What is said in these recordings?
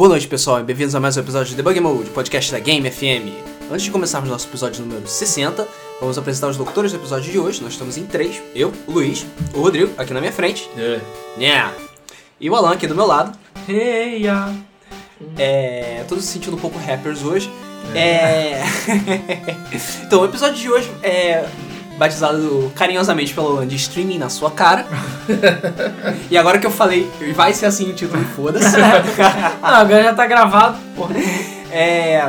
Boa noite, pessoal, e bem-vindos a mais um episódio de Debug Mode, podcast da Game FM. Antes de começarmos nosso episódio número 60, vamos apresentar os locutores do episódio de hoje. Nós estamos em três: eu, o Luiz, o Rodrigo, aqui na minha frente, yeah. e o Alan aqui do meu lado. Hey, ya. É. Todos se sentindo um pouco rappers hoje. É. então, o episódio de hoje é batizado carinhosamente pelo Alan de streaming na sua cara. e agora que eu falei, vai ser assim o título, foda-se. Ah, agora já tá gravado, porra. É,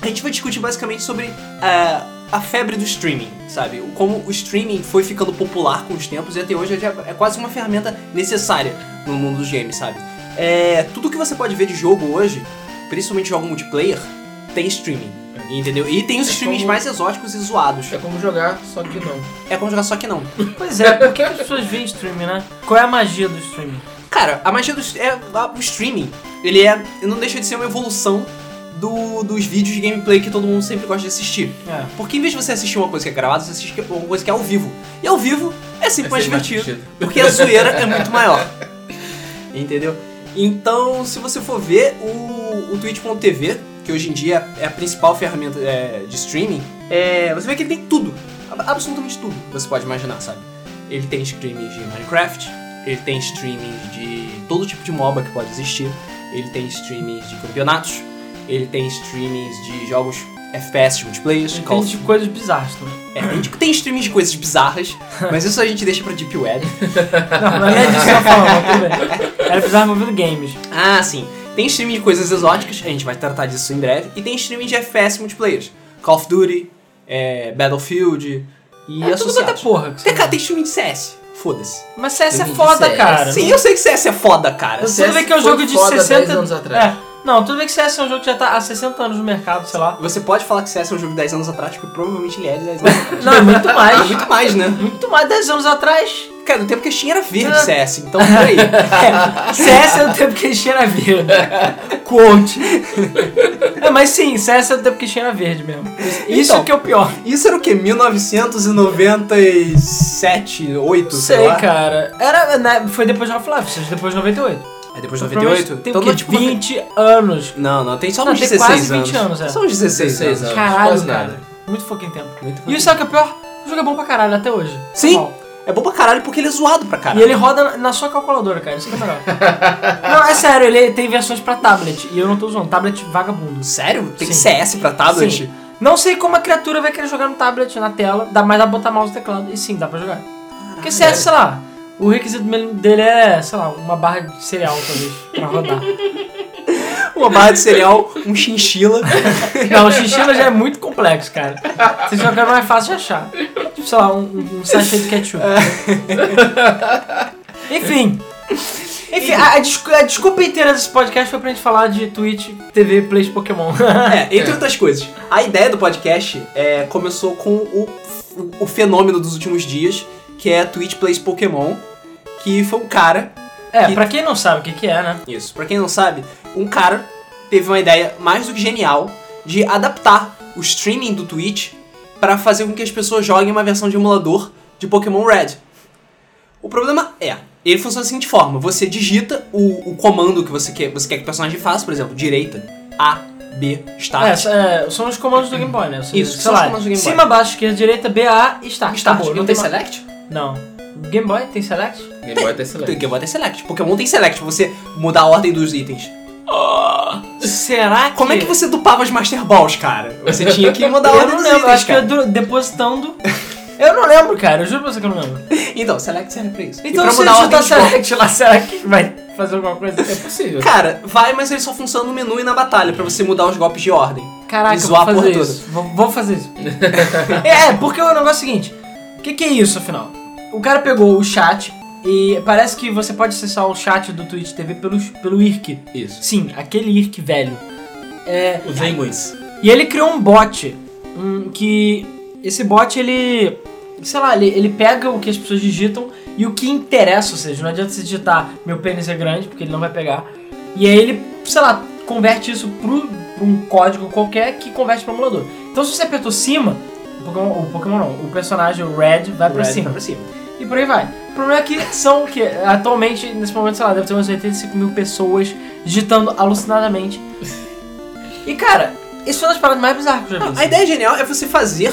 a gente vai discutir basicamente sobre ah, a febre do streaming, sabe? Como o streaming foi ficando popular com os tempos e até hoje é quase uma ferramenta necessária no mundo dos games, sabe? É, tudo que você pode ver de jogo hoje, principalmente jogo multiplayer, tem streaming. Entendeu? E tem os É streamings como- mais exóticos e zoados. É como jogar, só que não. É como jogar só que não. Pois é, por que as pessoas veem streaming, né? Qual é a magia do streaming? Cara, a magia do é, o streaming, ele é. Não deixa de ser uma evolução do- dos vídeos de gameplay que todo mundo sempre gosta de assistir. É. Porque em vez de você assistir uma coisa que é gravada, você assiste uma coisa que é ao vivo. E ao vivo é sempre É mais divertido. divertido. Porque a zoeira é muito maior. Entendeu? Então, se você for ver o, o Twitch.tv, que hoje em dia é a principal ferramenta é, de streaming, é, você vê que ele tem tudo. ab- Absolutamente tudo que você pode imaginar, sabe? Ele tem streamings de Minecraft, ele tem streamings de todo tipo de MOBA que pode existir, ele tem streamings de campeonatos, ele tem streamings de jogos FPS multiplayer, Call Tem de coisas bizarras também. é, a gente tem streaming de coisas bizarras, mas isso a gente deixa pra Deep Web. Não, não é disso que eu mas tudo bem. Era bizarro envolvendo games. Ah, sim. Tem streaming de coisas exóticas, a gente vai tratar disso em breve. E tem streaming de FPS multiplayer. Call of Duty, é, Battlefield e É tudo associados. quanto é porra. que Tem, cara, tem streaming de CS. Foda-se. Mas CS é foda, CS. cara. Sim, eu sei que CS é foda, cara. Você- Tudo bem que é um jogo de foda 60 10 anos atrás. É. Não, tudo bem que CS é um jogo que já tá há 60 anos no mercado, sei lá. Você pode falar que CS é um jogo de 10 anos atrás, porque provavelmente ele é de 10 anos atrás. Não, é muito É mais. muito mais, né? Muito mais 10 anos atrás. Cara, no tempo que a Steam era verde É. CS, então por aí. É, CS é do tempo que enchia na verde. Quote. É, mas sim, CS é do tempo que enchia na verde mesmo. Isso Então. que é o pior. Isso era o quê? 1997, 8, sei, Sei, lá? cara. Era, né, foi depois de Half-Life, depois de 98. É depois de Então, 98? Tem então o quê? é tipo uma- 20 anos. Não, não, tem só Não, uns tem 16 quase 20 anos, é. São uns 16, 16 anos. anos. Caralho, quase cara. nada. Muito pouquinho tempo. Muito E sabe o que é pior? O jogo é bom pra caralho até hoje. Sim. Normal. É bom pra caralho porque ele é zoado pra E caralho. ele roda na- sua calculadora, cara. Isso que é melhor. não, é sério, ele tem versões pra tablet. E eu não tô usando. Tablet vagabundo. Sério? Tem Sim. CS pra tablet? Sim. Não sei como a criatura vai querer jogar no tablet, na tela, dá mais dá pra botar mouse e teclado. E sim, dá pra jogar. Porque CS, sei lá, o requisito dele é, sei lá, uma barra de cereal, talvez, pra rodar. Uma barra de cereal, um chinchila. Não, o chinchila já é muito complexo, cara. Se jogar não é fácil de achar. Tipo, sei lá, um, um sachê de ketchup. Enfim. Enfim, a, a descu- a desculpa inteira desse podcast foi pra gente falar de Twitch, TV, Play de Pokémon. É, entre outras coisas. A ideia do podcast é, começou com o, o fenômeno dos últimos dias, que é Twitch Plays Pokémon, que foi um cara É, Que- pra quem não sabe o que que é, né? Isso. Pra quem não sabe, um cara teve uma ideia mais do que genial de adaptar o streaming do Twitch para fazer com que as pessoas joguem uma versão de emulador de Pokémon Red. O problema é, ele funciona da seguinte forma: você digita o, o comando que você quer, você quer que o personagem faça, por exemplo, direita, A, B, Start. É, é, são os comandos do Game Boy, né? Isso, sei são os lá, comandos do Game Boy. Cima, baixo, esquerda, direita, B, A e Start. Start. Acabou, não tem mais- Select? Não. Game Boy tem Select? Game Boy Tem excelente. Game Boy tem Select. Pokémon tem Select, pra você mudar a ordem dos itens. Será que... Como é que você dupava as Master Balls, cara? Você tinha que mudar a Eu ordem não dos lembro, itens, acho que cara. eu do- depositando... eu não lembro, cara, eu juro pra você que eu não lembro. Então, Select serve pra isso. E Então pra se mudar eu chutar. Select lá, será que vai fazer alguma coisa? É possível. Cara, vai, mas ele só funciona no menu e na batalha pra você mudar os golpes de ordem. Caraca, E eu vou zoar a fazer isso. Vou, vou fazer isso. é, porque o negócio é o seguinte. O que, que é isso, afinal? O cara pegou o chat e parece que você pode acessar o chat do Twitch TV pelo, pelo IRC. Isso. Sim, aquele IRC velho. É, Os Penguins. e ele criou um bot. Um, que. Esse bot ele. Sei lá, ele, ele pega o que as pessoas digitam e o que interessa, ou seja, não adianta você digitar meu pênis é grande, porque ele não vai pegar. E aí ele, sei lá, converte isso pro, pra um código qualquer que converte para emulador. Então se você apertou cima, o Pokémon, o Pokémon não, o personagem, o Red, vai pra Red cima. vai pra cima. E por aí vai. O problema é que são que atualmente, nesse momento, sei lá, deve ter umas 85 mil pessoas digitando alucinadamente. E cara, isso foi uma das paradas mais bizarras que eu já vi. A ideia genial é você fazer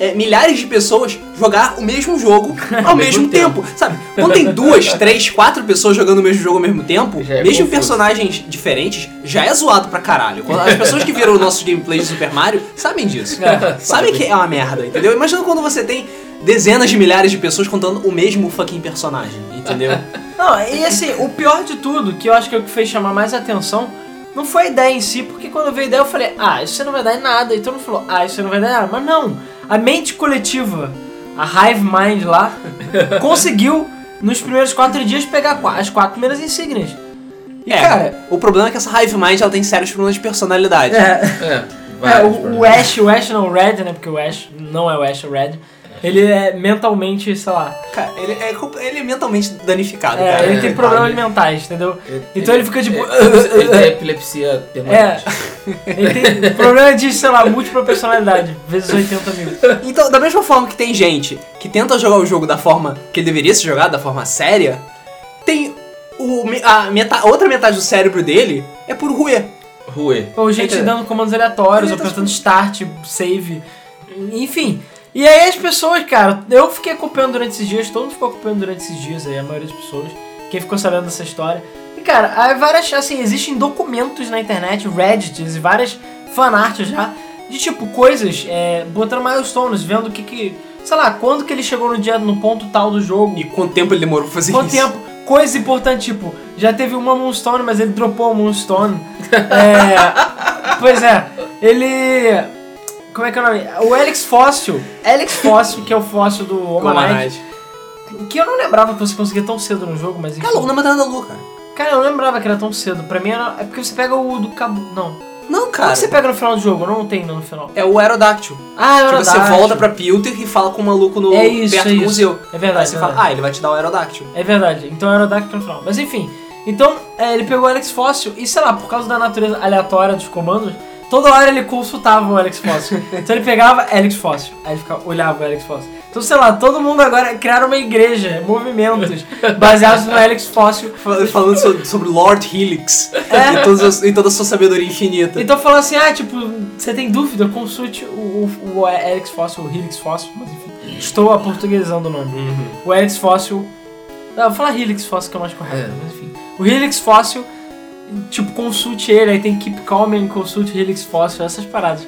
é, milhares de pessoas jogar o mesmo jogo ao mesmo tempo. Sabe? Quando tem duas, três, quatro pessoas jogando o mesmo jogo ao mesmo tempo, Já é mesmo confuso. personagens diferentes, já é zoado pra caralho. Quando- As pessoas que viram nossos gameplays de Super Mario sabem disso. É. sabem que é uma merda, entendeu? Imagina quando você tem dezenas de milhares de pessoas contando o mesmo fucking personagem, entendeu? Não, e assim, o pior de tudo, que eu acho que é o que fez chamar mais atenção, não foi a ideia em si, porque quando vi a ideia eu falei, ah, isso não vai dar em nada. E todo mundo falou, ah, isso não vai dar em nada. Mas não, a mente coletiva, a Hive Mind lá, conseguiu, nos primeiros quatro dias, pegar as quatro primeiras insígnias. E é, cara, o problema é que essa Hive Mind ela tem sérios problemas de personalidade. é, É, é, o, o Ash, o Ash não, o Red, né, porque o Ash não é o Ash, é o Red. Ele é mentalmente, sei lá, Cara, ele é, ele é mentalmente danificado, é, cara. ele tem É, problemas sabe? mentais, entendeu? Ele- Então ele fica tipo. Ele, ele tem epilepsia É, permanente. ele tem problema de, sei lá, múltipla personalidade, vezes 80 mil. Então, da mesma forma que tem gente que tenta jogar o jogo da forma que ele deveria ser jogado, da forma séria, tem o, a, meta- a outra metade do cérebro dele é por ruê. Rue. Ou gente dando comandos aleatórios, Ele tá apertando start, save, enfim. E aí as pessoas, cara, eu fiquei acompanhando durante esses dias, todo mundo ficou acompanhando durante esses dias aí, a maioria das pessoas, quem ficou sabendo dessa história. E cara, há várias, assim, existem documentos na internet, Reddits e várias fanarts já, de tipo, coisas, é, botando milestones, vendo o que que, sei lá, quando que ele chegou no dia, no ponto tal do jogo. E quanto tempo ele demorou pra fazer Quanto isso? tempo? Coisa importante, tipo, já teve uma Moonstone, mas ele dropou a Moonstone. É, pois é, ele. Como é que é o nome? O Alex Fóssil. Alex Fóssil, que é o fóssil do Omanite. Que eu não lembrava que você conseguia tão cedo no jogo, mas enfim. Cara, louco na Matança da Lua, cara. Cara, eu não lembrava que era tão cedo. Pra mim era. É porque você pega o do cabo. Não. Não, Qual cara. que você pega no final do jogo? Não tem no final. É o Aerodáctil. Ah, Que era você volta pra Pilter e fala com o maluco no, É isso, perto é do isso. museu. É verdade. Aí você é fala, verdade. ah, ele vai te dar o Aerodáctil. É verdade, então era o Dark no final. Mas enfim, então é, ele pegou o Alex Fóssil e sei lá, por causa da natureza aleatória dos comandos, toda hora ele consultava o Alex Fóssil. então ele pegava Alex Fóssil, aí ele ficava, olhava o Alex Fóssil. Então sei lá, todo mundo agora criaram uma igreja, movimentos baseados no Alex Fóssil. Fal- Falando so- sobre Lord Helix É. e, e toda a sua sabedoria infinita. Então falando assim, ah, tipo, você tem dúvida, consulte o, o, o Alex Fóssil, o Helix Fóssil, mas enfim, estou aportuguesando o nome. Uhum. O Helix Fóssil. Não, vou falar Helix Fóssil que é o mais correto, É. mas enfim. O Helix Fóssil, tipo, consulte ele, aí tem Keep Calm and consulte Helix Fóssil, essas paradas.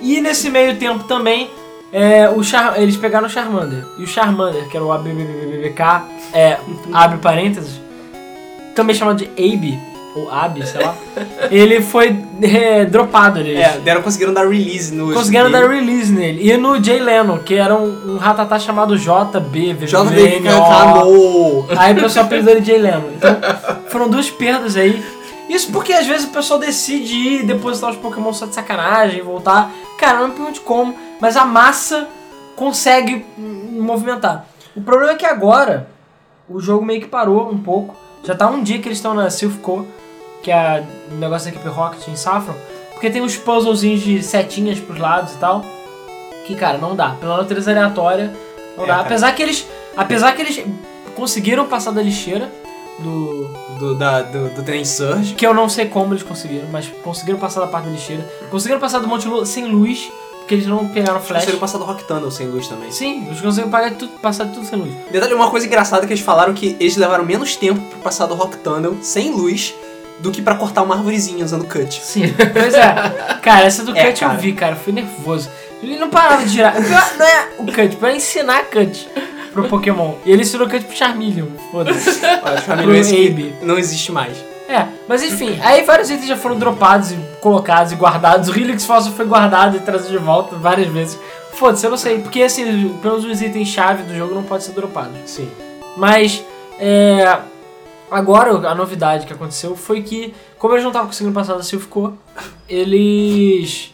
E nesse meio tempo também, é, o Char eles pegaram o Charmander. E o Charmander, que era o ABBBBK, é, abre parênteses, também chamado de Abe, ou Ab, sei lá, ele foi é, dropado. Eles É, deram, conseguiram dar release no. conseguiram dar release nele. E no Jay Leno, que era um, um ratatá chamado JB, JB. Aí o pessoal apelidou ele de Jay Leno. Então, foram duas perdas aí. Isso porque às vezes o pessoal decide ir depositar os Pokémon só de sacanagem, voltar. Cara, não me pergunte como, mas a massa consegue movimentar. O problema é que agora o jogo meio que parou um pouco. Já tá um dia que eles estão na Silphco, que é o negócio da equipe Rocket em Saffron, porque tem uns puzzlezinhos de setinhas pros lados e tal. Que, cara, não dá. Pela natureza aleatória, não É, dá. Apesar que eles. Apesar que eles conseguiram passar da lixeira do. Do, da, do, do Train Surge. Que eu não sei como eles conseguiram, mas conseguiram passar da parte da lixeira. Conseguiram passar do Monte Lua sem luz, porque eles não pegaram flash. Conseguiram passar do Rock Tunnel sem luz também. Sim, eles conseguiram pagar tudo, passar tudo sem luz. Detalhe, uma coisa engraçada que eles falaram que eles levaram menos tempo pra passar do Rock Tunnel sem luz do que pra cortar uma arvorezinha usando cut. Sim, pois é. Cara, essa do É, cut cara. eu vi, cara, fui nervoso. Ele não parava de girar. Não é o cut, pra ensinar cut pro Pokémon. E ele ensinou cut pro Charmeleon, foda-se. Pro não existe- Abe. não existe mais. É, mas enfim, aí vários itens já foram dropados e colocados e guardados. O Helix Fossil foi guardado e trazido de volta várias vezes. Foda-se, eu não sei, porque assim, pelo menos os itens-chave do jogo não podem ser dropados. Sim. Mas, é. Agora a novidade que aconteceu foi que, como eles não estavam conseguindo passar da Silphco, eles.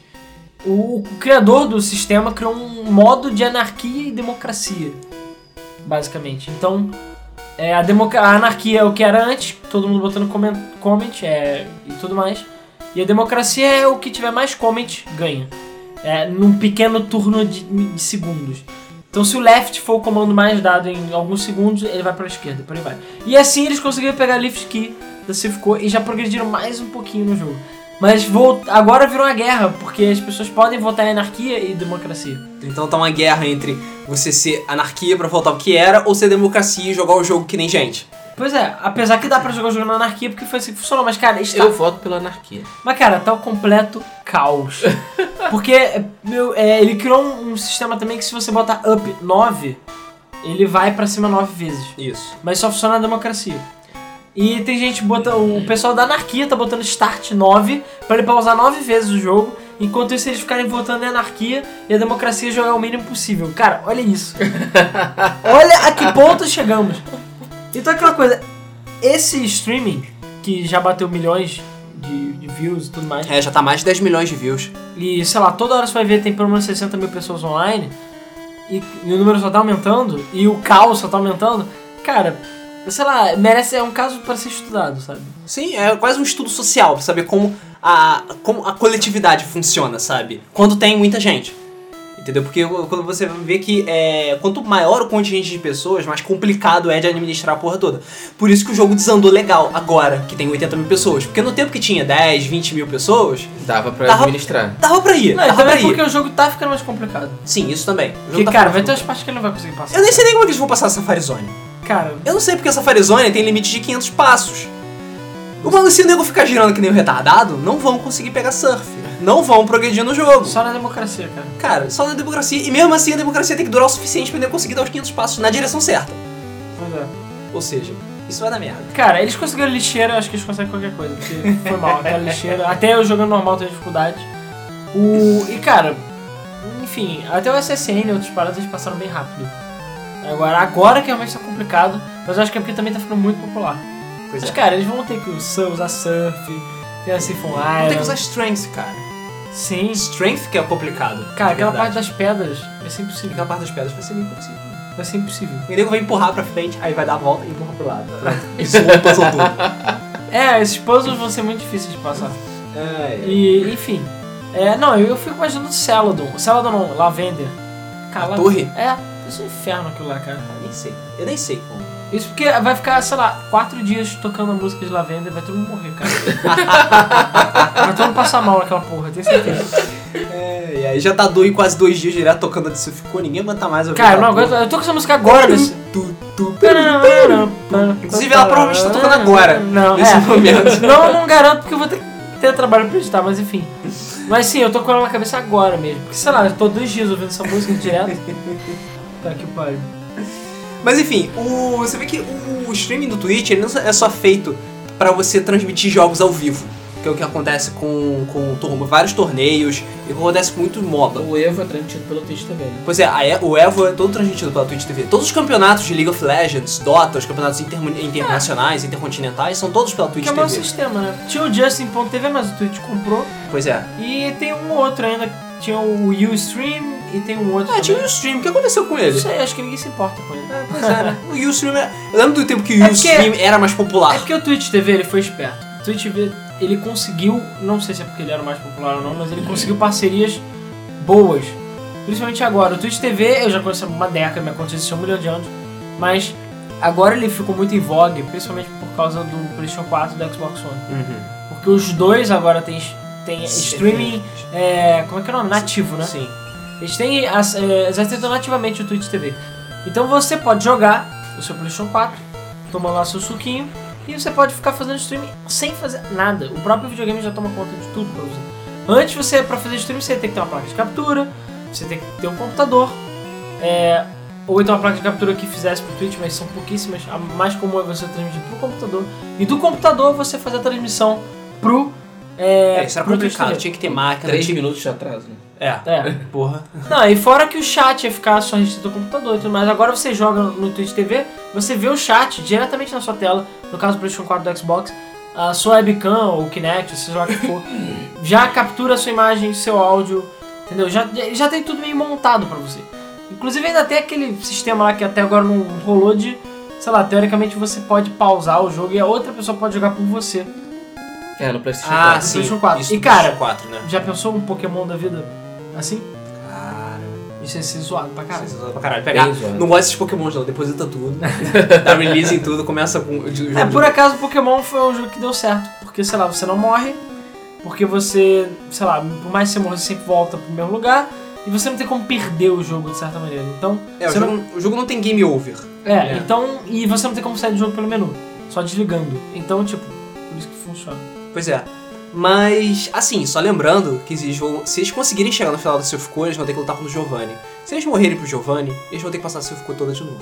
O, o criador do sistema criou um modo de anarquia e democracia. Basicamente. Então, é, a, a anarquia é o que era antes, todo mundo botando comment, comment é, e tudo mais. E a democracia é o que tiver mais comment ganha. É, num pequeno turno de, de segundos. Então se o left for o comando mais dado em alguns segundos, ele vai pra esquerda, por aí vai. E assim eles conseguiram pegar lift key da Civic e já progrediram mais um pouquinho no jogo. Mas vol- agora virou uma guerra, porque as pessoas podem votar em anarquia e democracia. Então tá uma guerra entre você ser anarquia pra voltar ao que era ou ser democracia e jogar o jogo que nem gente. Pois é, apesar que dá pra jogar o jogo na anarquia porque foi assim que funcionou, mas cara, está... Eu voto pela anarquia. Mas cara, tá o completo caos. Porque meu, é, ele criou um, um sistema também que se você botar up 9, ele vai pra cima 9 vezes. Isso. Mas só funciona na democracia. E tem gente bota o pessoal da anarquia tá botando start 9 pra ele pausar 9 vezes o jogo, enquanto isso eles ficarem votando em anarquia e a democracia jogar o mínimo possível. Cara, olha isso. olha a que ponto chegamos. Então aquela coisa, esse streaming que já bateu milhões de, de views e tudo mais, É, já tá mais de 10 milhões de views. e sei lá, toda hora você vai ver tem pelo menos 60 mil pessoas online e, e o número só tá aumentando e o caos só tá aumentando, cara, sei lá, merece, é um caso para ser estudado, sabe? Sim, é quase um estudo social pra saber como a, como a coletividade funciona, sabe? Quando tem muita gente. Entendeu? Porque quando você vê que é, quanto maior o contingente de pessoas, mais complicado é de administrar a porra toda. Por isso que o jogo desandou legal agora, que tem 80 mil pessoas. Porque no tempo que tinha 10, 20 mil pessoas, Dava pra Tava- administrar. dava pra ir. Não, e dava pra também ir. porque o jogo tá ficando mais complicado. Sim, isso também. Porque, tá cara, vai ter umas partes que ele não vai conseguir passar. Eu nem sei nem como é que eles vão passar a Safari Zone. Cara, Eu não sei porque a Safari Zone tem limite de 500 passos. O mano, se o nego ficar girando que nem um retardado, não vão conseguir pegar surf. Não vão progredir no jogo. só na democracia, cara. Cara, só na democracia. E mesmo assim a democracia tem que durar o suficiente pra ele conseguir dar os 500 passos na direção certa. Pois é. Ou seja, isso vai dar merda. Cara, eles conseguiram lixeira, acho que eles conseguem qualquer coisa, porque foi mal, aquela lixeira. Até eu jogando normal tenho dificuldade. O. E cara, enfim, até o SSN e outras paradas eles passaram bem rápido. Agora, agora que realmente tá complicado, mas eu acho que é porque também tá ficando muito popular. Pois Mas é. cara, eles vão ter que usar, surf, tem a Siphon Vão ter que usar strength, cara. Sim. Strength que é complicado. Cara, de aquela parte das pedras vai ser impossível. Aquela parte das pedras vai ser impossível. Vai ser impossível. O nego vai empurrar pra frente, aí vai dar a volta e empurra pro lado. Isso é puzzle tudo. É, esses puzzles vão ser muito difíceis de passar. É, E, enfim. É, não, eu fico imaginando o Celadon. Celadon não, Lavender. Cara, A torre? É, isso é um inferno aquilo lá, cara. Eu nem sei. Eu nem sei como. Isso porque vai ficar, sei lá, quatro dias tocando a música de Lavender e vai todo mundo morrer, cara. vai todo mundo passar mal naquela porra, tenho certeza. É, e aí já tá dois, quase dois dias direto tocando a de ficou, ninguém aguenta mais ouvir. Cara, eu não aguento. Eu tô com essa música agora nesse. Tu, Inclusive, ela provavelmente tá tocando agora, Não, nesse é. momento. Não, não garanto porque eu vou ter que ter trabalho pra editar, mas enfim. Mas sim, eu tô com ela na cabeça agora mesmo. Porque sei lá, eu tô dois dias ouvindo essa música direto. Tá que pariu. Mas enfim, o, você vê que o streaming do Twitch ele não é só feito pra você transmitir jogos ao vivo. Que é o que acontece com, com vários torneios e acontece com muito MOBA. O Evo é transmitido pelo Twitch TV, né? Pois é, a o EVO é todo transmitido pela Twitch TV. Todos os campeonatos de League of Legends, Dota, os campeonatos intermu- internacionais, intercontinentais, são todos pela Twitch Que é o meu TV. sistema, né? Tinha o Justin.tv, mas o Twitch comprou. Pois é. E tem um outro ainda. Tinha o Ustream e tem um outro. Ah, tinha o também. Ustream, o que aconteceu com Não ele? sei, acho que ninguém se importa com ele. Pois é, né? O Ustream era... Eu lembro do tempo que o É Ustream era mais É popular. porque o Twitch TV ele foi esperto. O Twitch TV ele conseguiu, não sei se é porque ele era mais popular ou não, mas ele conseguiu parcerias boas. Principalmente agora. O Twitch TV eu já conheço há uma década, me aconteceu um milhão de anos. Mas agora ele ficou muito em vogue, principalmente por causa do PlayStation 4 e do Xbox One. Uhum. Porque os dois agora têm, têm streaming. É, como é que é o nome? Nativo, né? Sim. Eles têm. as- aceitam nativamente o Twitch TV. Então você pode jogar o seu PlayStation 4, tomando lá seu suquinho, e você pode ficar fazendo streaming sem fazer nada. O próprio videogame já toma conta de tudo pra você. Antes você, pra fazer streaming, você tem que ter uma placa de captura, você tem que ter um computador, é, ou então uma placa de captura que fizesse pro Twitch, mas são pouquíssimas. A mais comum é você transmitir pro computador. E do computador você fazer a transmissão pro. É, É, isso era complicado. Tinha que ter máquina. Três tinha... minutos de atraso, né? É. É. Porra. Não, e fora que o chat ia ficar só restrito ao computador e tudo mais. Agora você joga no Twitch TV, você vê o chat diretamente na sua tela, no caso do PlayStation 4 do Xbox, a sua webcam ou Kinect, seja lá o que for, já captura a sua imagem, seu áudio, entendeu? Já, já tem tudo meio montado pra você. Inclusive ainda tem aquele sistema lá que até agora não rolou de, sei lá, teoricamente você pode pausar o jogo e a outra pessoa pode jogar por você. É, no PlayStation Ah, 4. sim. PlayStation 4. Isso E, cara, PlayStation 4, né? Já pensou um Pokémon da vida assim? Cara. Isso ia ser zoado pra caralho. Isso é zoado pra caralho. Pegar, não gosta desses pokémons não, deposita tudo. dá release em tudo, começa com o jogo É, de- por acaso Pokémon foi um jogo que deu certo. Porque, sei lá, você não morre. Porque você, sei lá, por mais que você morra, você sempre volta pro mesmo lugar. E você não tem como perder o jogo de certa maneira. Então, É, o jogo, o jogo não tem game over. É, É. então. E você não tem como sair do jogo pelo menu, só desligando. Então, tipo, por isso que funciona. Pois é. Mas, assim, só lembrando que eles vão, se eles conseguirem chegar no final da Silphcore, eles vão ter que lutar com o Giovanni. Se eles morrerem pro Giovanni, eles vão ter que passar a Silphcore toda de novo.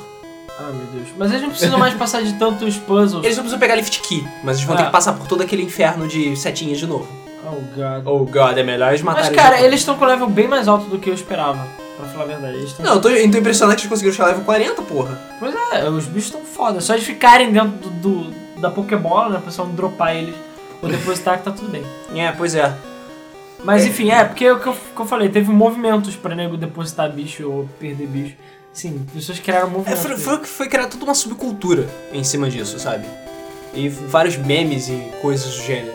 Ah, meu Deus. Mas eles não precisam mais passar de tantos puzzles. Eles não precisam pegar Lift Key, mas eles vão ter Ah. que passar por todo aquele inferno de setinhas de novo. Oh, God. Oh god, é melhor eles Mas, matarem cara, Giovanni. eles estão com o level bem mais alto do que eu esperava. Pra falar a verdade. Eles tão... Não, eu tô, eu tô impressionado que eles conseguiram chegar level 40, porra. Pois é, os bichos estão foda. Só eles ficarem dentro do, do- da Pokébola, né? O pessoal não dropar eles ou depositar que tá tudo bem. É, pois é. Mas enfim, é, porque é o que eu, que eu falei, teve movimentos pra nego depositar bicho ou perder bicho. Sim, pessoas criaram É, movimentos. foi, foi, foi criada toda uma subcultura em cima disso, sabe? E vários memes e coisas do gênero.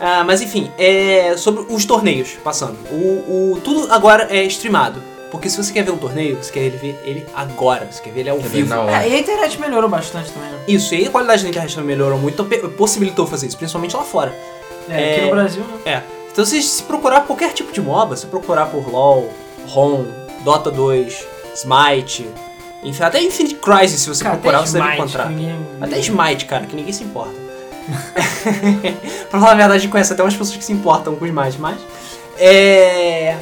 Ah, mas enfim, é sobre os torneios, passando. O, o- tudo agora é streamado. Porque se você quer ver um torneio, você quer ver ele agora. Você quer ver ele ao Quer vivo. na hora. É, e a internet melhorou bastante também, né? Isso, e a qualidade da internet também melhorou muito, então possibilitou fazer isso, principalmente lá fora. É, aqui É. no Brasil, né? É. Então se, se procurar qualquer tipo de MOBA, se procurar por LoL, ROM, Dota 2, Smite, enfim, até Infinite Crisis, se você Cara, procurar, você deve encontrar. ninguém- Até Smite, cara, que ninguém se importa. pra falar a verdade, a gente conhece até umas pessoas que se importam com Smite, mas. É.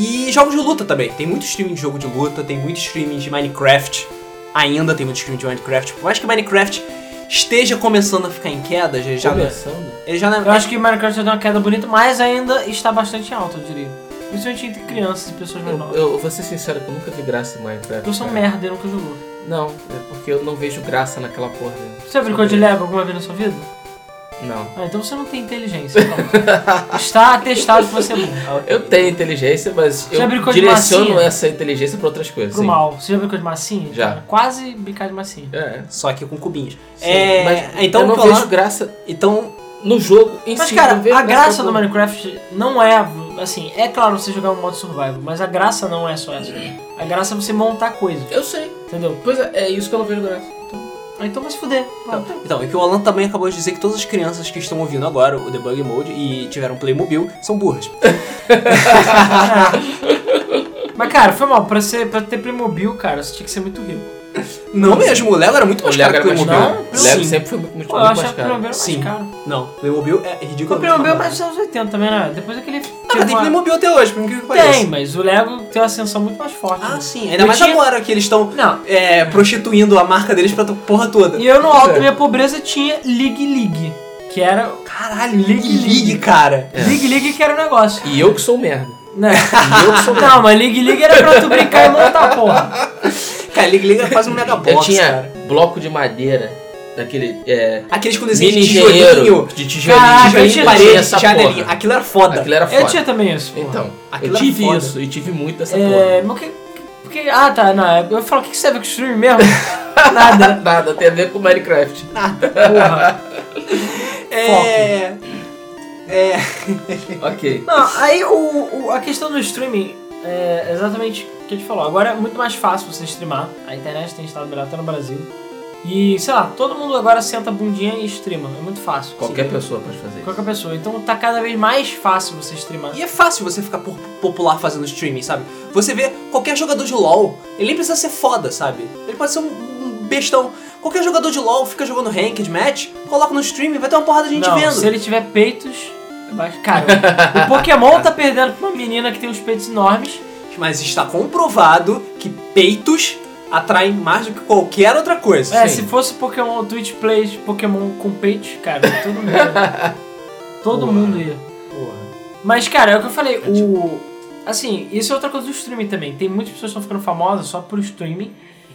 E jogos de luta também. Tem muito streaming de jogo de luta, tem muito streaming de Minecraft. Ainda tem muito streaming de Minecraft. Por mais que Minecraft esteja começando a ficar em queda, já. já Começando. ele já não Eu acho que Minecraft já deu uma queda bonita, mas ainda está bastante alto, eu diria. Principalmente entre crianças e pessoas mais Eu, novas. eu vou ser sincero que eu nunca vi graça em Minecraft. Eu sou um merda e nunca jogou. Não, é porque eu não vejo graça naquela porra. Você brincou de Lego alguma vez na sua vida? Não. Ah, então você não tem inteligência. então. Está atestado que você é burro. Eu tenho inteligência, mas Já eu direciono essa inteligência pra outras coisas. Pro sim. mal. Você já brincou de massinha? Já. Quase brincar de massinha. É. Só que com cubinhos. sim. É, mas então eu não vejo graça Então, no jogo em Mas si. cara, não vejo a graça do Minecraft não é, assim, é claro você jogar um modo survival, mas a graça não é só essa. A graça é você montar coisas, Eu sei. entendeu? Pois é, é isso que eu não vejo graça. Então, Ah, Então vai se fuder. Pronto. então, e que o Alan também acabou de dizer que todas as crianças que estão ouvindo agora o Debug Mode e tiveram Playmobil são burras. Mas cara, foi mal, pra, ser, pra ter Playmobil, cara, você tinha que ser muito rico. Não mesmo, o Lego era muito o mais Lego caro era que o mais Playmobil. caro. O Lego Sim. sempre foi muito, muito, Pô, eu muito achava mais que o Playmobil caro. era mais Sim. caro. Não, Playmobil é O ridículo. Playmobil é mais dos anos 80 também, né? Depois aquele... Ah, mas tem Playmobil até hoje, por incrível que Tem, pareça. mas o Lego tem uma ascensão muito mais forte. Ah, né? sim. Ainda Eu mais tinha- agora que eles estão Não, é, prostituindo a marca deles pra porra toda. e eu no alto da minha pobreza tinha League League, que era... Caralho, League League, cara. É. League League que era o negócio. E eu que sou merda. Né? Eu que sou merda. Não, mas League League era pra tu brincar e montar, porra. Cara, League é quase um mega box, Eu tinha cara. bloco de madeira, daquele. É, Aqueles com desenho de tijolinho. De tijolinho. Caraca, eu tinha- parede, essa janelinha. porra. Aquilo era foda. Aquilo era foda. Eu tinha também isso. porra. Então, Aquilo eu era tive foda. isso e tive muito dessa É, mas o que, porque, ah tá, não, eu falo, o que que serve com stream mesmo? Nada, porra. Nada, tem a ver com Minecraft. porra. É. É. ok. Não, aí o, o- a questão do streaming é exatamente o que a gente falou. Agora é muito mais fácil você streamar, a internet tem estado melhor até no Brasil. E, sei lá, todo mundo agora senta a bundinha e streama, é muito fácil. Qualquer Sim. pessoa pode fazer isso. Qualquer pessoa. Então tá cada vez mais fácil você streamar. E é fácil você ficar por- popular fazendo streaming, sabe? Você vê qualquer jogador de LoL, ele nem precisa ser foda, sabe? Ele pode ser um, um bestão. Qualquer jogador de LoL fica jogando ranked match, coloca no streaming, vai ter uma porrada de gente não, vendo. se ele tiver peitos... Mas, cara, o Pokémon tá perdendo pra uma menina que tem uns peitos enormes. Mas está comprovado que peitos atraem mais do que qualquer outra coisa. É, Sim. se fosse Pokémon Twitch Plays Pokémon com peitos, cara, todo mundo ia. todo Porra. mundo ia. Porra. Mas, cara, é o que eu falei, o. Assim, isso é outra coisa do streaming também. Tem muitas pessoas que estão ficando famosas só por streaming.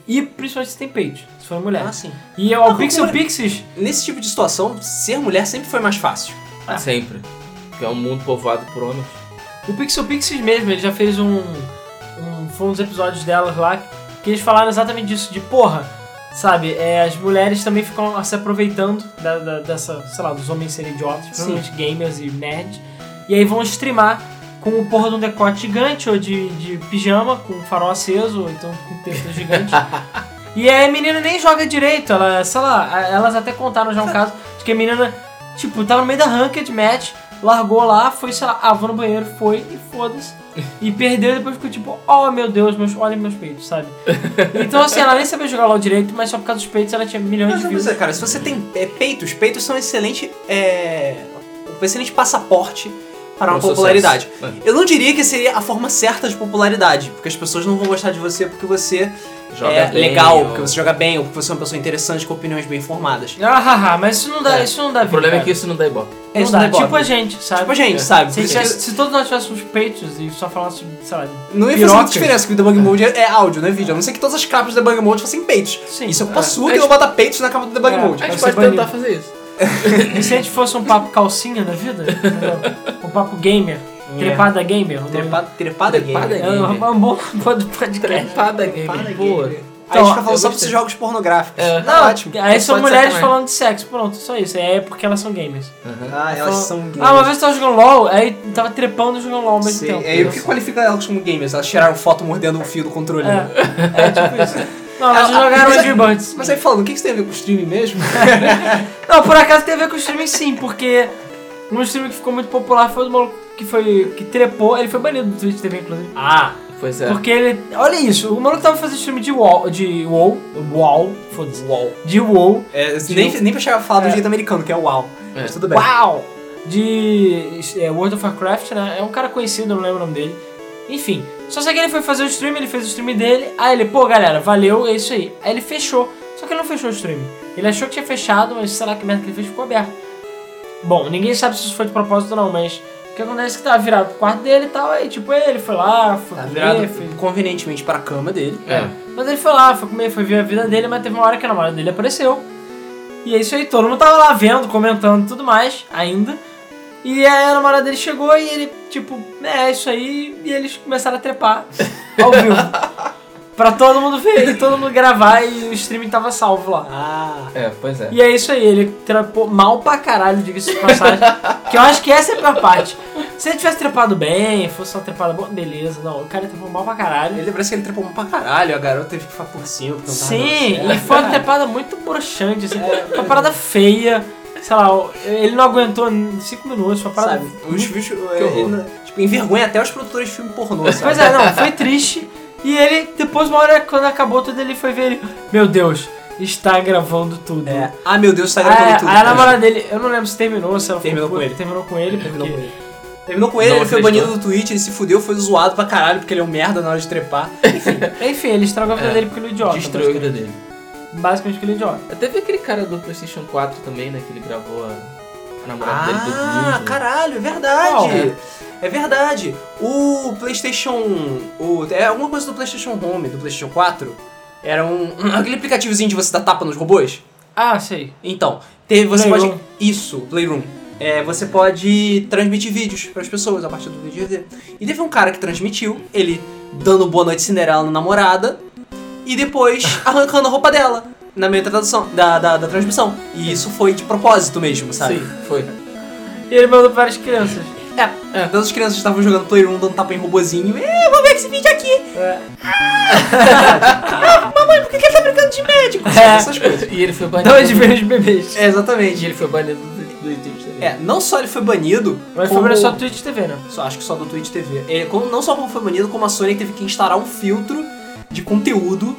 E principalmente se tem peito, se for mulher. Ah, sim. E o Não, Pixel como- Pixies. Nesse tipo de situação, ser mulher sempre foi mais fácil. Ah. Sempre. Porque é um mundo povoado por homens. O Pixel Pixies mesmo, ele já fez um. um foi uns episódios delas lá que eles falaram exatamente disso, de porra. Sabe, é, as mulheres também ficam se aproveitando da- da- dessa, sei lá, dos homens serem idiotas, principalmente gamers e nerds. E aí vão streamar com o porra de um decote gigante, ou de, de pijama, com farol aceso, ou então com texto gigante. e aí a menina nem joga direito, ela, sei lá, elas até contaram já um caso de que a menina, tipo, tava no meio da ranked match, largou lá, foi, sei lá, ah, vou no banheiro, foi e foda-se. E perdeu e depois ficou tipo, oh meu Deus, meus, olha meus peitos, sabe? Então assim, ela nem sabia jogar LOL direito, mas só por causa dos peitos ela tinha milhões Mas, de views. mas, cara, se você tem é, peitos, peitos são excelente, é, um excelente passaporte para uma popularidade. sucesso. Eu não diria que seria a forma certa de popularidade, porque as pessoas não vão gostar de você porque você Joga é bem, legal, ou- porque você joga bem, ou porque você é uma pessoa interessante com opiniões bem formadas. Ah, haha, mas isso não dá, É. isso não dá O problema é vida, que isso não dá ibope. É, Não isso dá, não é tipo a gente, sabe? Tipo a gente, É. sabe? Se, que- tivesse- se todos nós tivéssemos peitos e só falasse, sei lá, de Não ia fazer muita diferença, porque o debug mode é é áudio, não é vídeo. A não ser que todas as capas do debug mode fossem peitos. Sim. Isso é culpa É. sua que vou botar peitos na capa do debug É. mode. A gente pode tentar fazer isso. E se a gente fosse um papo calcinha da vida? Entendeu? Um papo gamer. Trepada gamer. o nome- Trepada, trepada, Trepada game. É um, gamer. um bom podcast. Trepada game. Trepada Boa. game. Aí a gente Então, fica falando eu só gostei. desses jogos pornográficos. É. Tá ótimo. Aí são Pode mulheres falando de sexo, pronto, só isso. É porque elas são gamers. Ah, elas são gamers. Ah, uma vez eu tava jogando LOL, aí tava trepando e jogando LOL ao mesmo Sei. tempo. É, e o que qualifica elas como gamers? Elas tiraram foto mordendo o fio do controle. né? É, é tipo isso. Não, elas Ah, ah, jogaram mas- Angry Birds. Mas aí falando, o que isso tem a ver com streaming mesmo? Não, por acaso tem a ver com o streaming sim, porque um streaming que ficou muito popular foi o do maluco que foi. que trepou, ele foi banido do Twitch TV, inclusive. ah, Pois é. Porque ele. Olha isso, o maluco tava fazendo stream de WoW. De WoW. WoW, foda-se. uau. De WoW. É, nem, nem pra chegar a falar do É. jeito americano, que é uau. É. Mas tudo bem. Uau! De é, World of Warcraft, né? É um cara conhecido, eu não lembro o nome dele. Enfim, só sei que ele foi fazer o stream, ele fez o stream dele. Aí ele, pô, galera, valeu, é isso aí. Aí ele fechou. Só que ele não fechou o stream. Ele achou que tinha fechado, mas sei lá que merda que ele fez, ficou aberto. Bom, ninguém sabe se isso foi de propósito ou não, mas o que acontece é que tava virado pro quarto dele e tal. Aí, tipo, ele foi lá, foi Tá comer, virado foi... convenientemente pra cama dele. É. Mas ele foi lá, foi comer, foi ver a vida dele, mas teve uma hora que a namorada dele apareceu. E é isso aí, todo mundo tava lá vendo, comentando e tudo mais, ainda. E aí a namorada dele chegou e ele, tipo, é isso aí, e eles começaram a trepar ao vivo. pra todo mundo ver e todo mundo gravar e o streaming tava salvo lá. Ah. É, pois é. E é isso aí, ele trepou mal pra caralho, diga-se de passagem. que eu acho que essa é a pior parte. Se ele tivesse trepado bem, fosse uma trepada boa, beleza. Não, o cara trepou mal pra caralho. Ele parece que ele trepou pra caralho, a garota teve que ficar por cima. porque não tava Sim, e foi uma trepada muito broxante, assim, uma parada feia. Sei lá, ele não aguentou 5 minutos, foi uma parada. Sabe, os bichos, é, tipo, envergonha até os produtores de filme pornô, sabe? Pois é, não, foi triste. E ele, depois, uma hora, quando acabou tudo, ele foi ver ele. Meu Deus, está gravando tudo. É. Ah, meu Deus, tá Aí, gravando aí tudo. a namorada dele, eu não lembro se terminou, se ela Terminou ficou com ele. Terminou com ele, Terminou porque- com ele. Terminou com ele, Não ele foi banido do Twitch, ele se fudeu, foi zoado pra caralho porque ele é um merda na hora de trepar. Enfim, ele estragou a vida É. dele porque ele é idiota. Destruiu a vida dele. Basicamente porque ele é idiota. Teve aquele cara do PlayStation 4 também, né? Que ele gravou a, a namorada dele Ah, dormindo. caralho, é verdade. Qual? É verdade. O PlayStation. O, é alguma coisa do PlayStation Home, do PlayStation 4. Era um. Aquele aplicativozinho de você dar tapa nos robôs. Ah, sei. Então, teve, você Playroom. pode. Isso, Playroom. É, você pode transmitir vídeos para as pessoas a partir do vídeo. E teve um cara que transmitiu, ele dando boa noite Cinderela na namorada, e depois arrancando a roupa dela na meio da tradução, da, da, da transmissão. E isso foi de propósito mesmo, sabe? Sim, foi. E ele mandou para várias crianças. É, é. Todas as crianças estavam jogando Playroom, dando tapa em robozinho. É, vou ver esse vídeo aqui. É. Ah, mamãe, por que ele tá brincando de médico? É. Essas coisas. E ele foi banido. Então de ver os bebês. É, exatamente. E ele foi banido do, do Twitch também. É, não só ele foi banido, Mas como... foi só Twitch TV, né? Só, acho que só do Twitch TV. É, como- não só como foi banido, como a Sony teve que instalar um filtro de conteúdo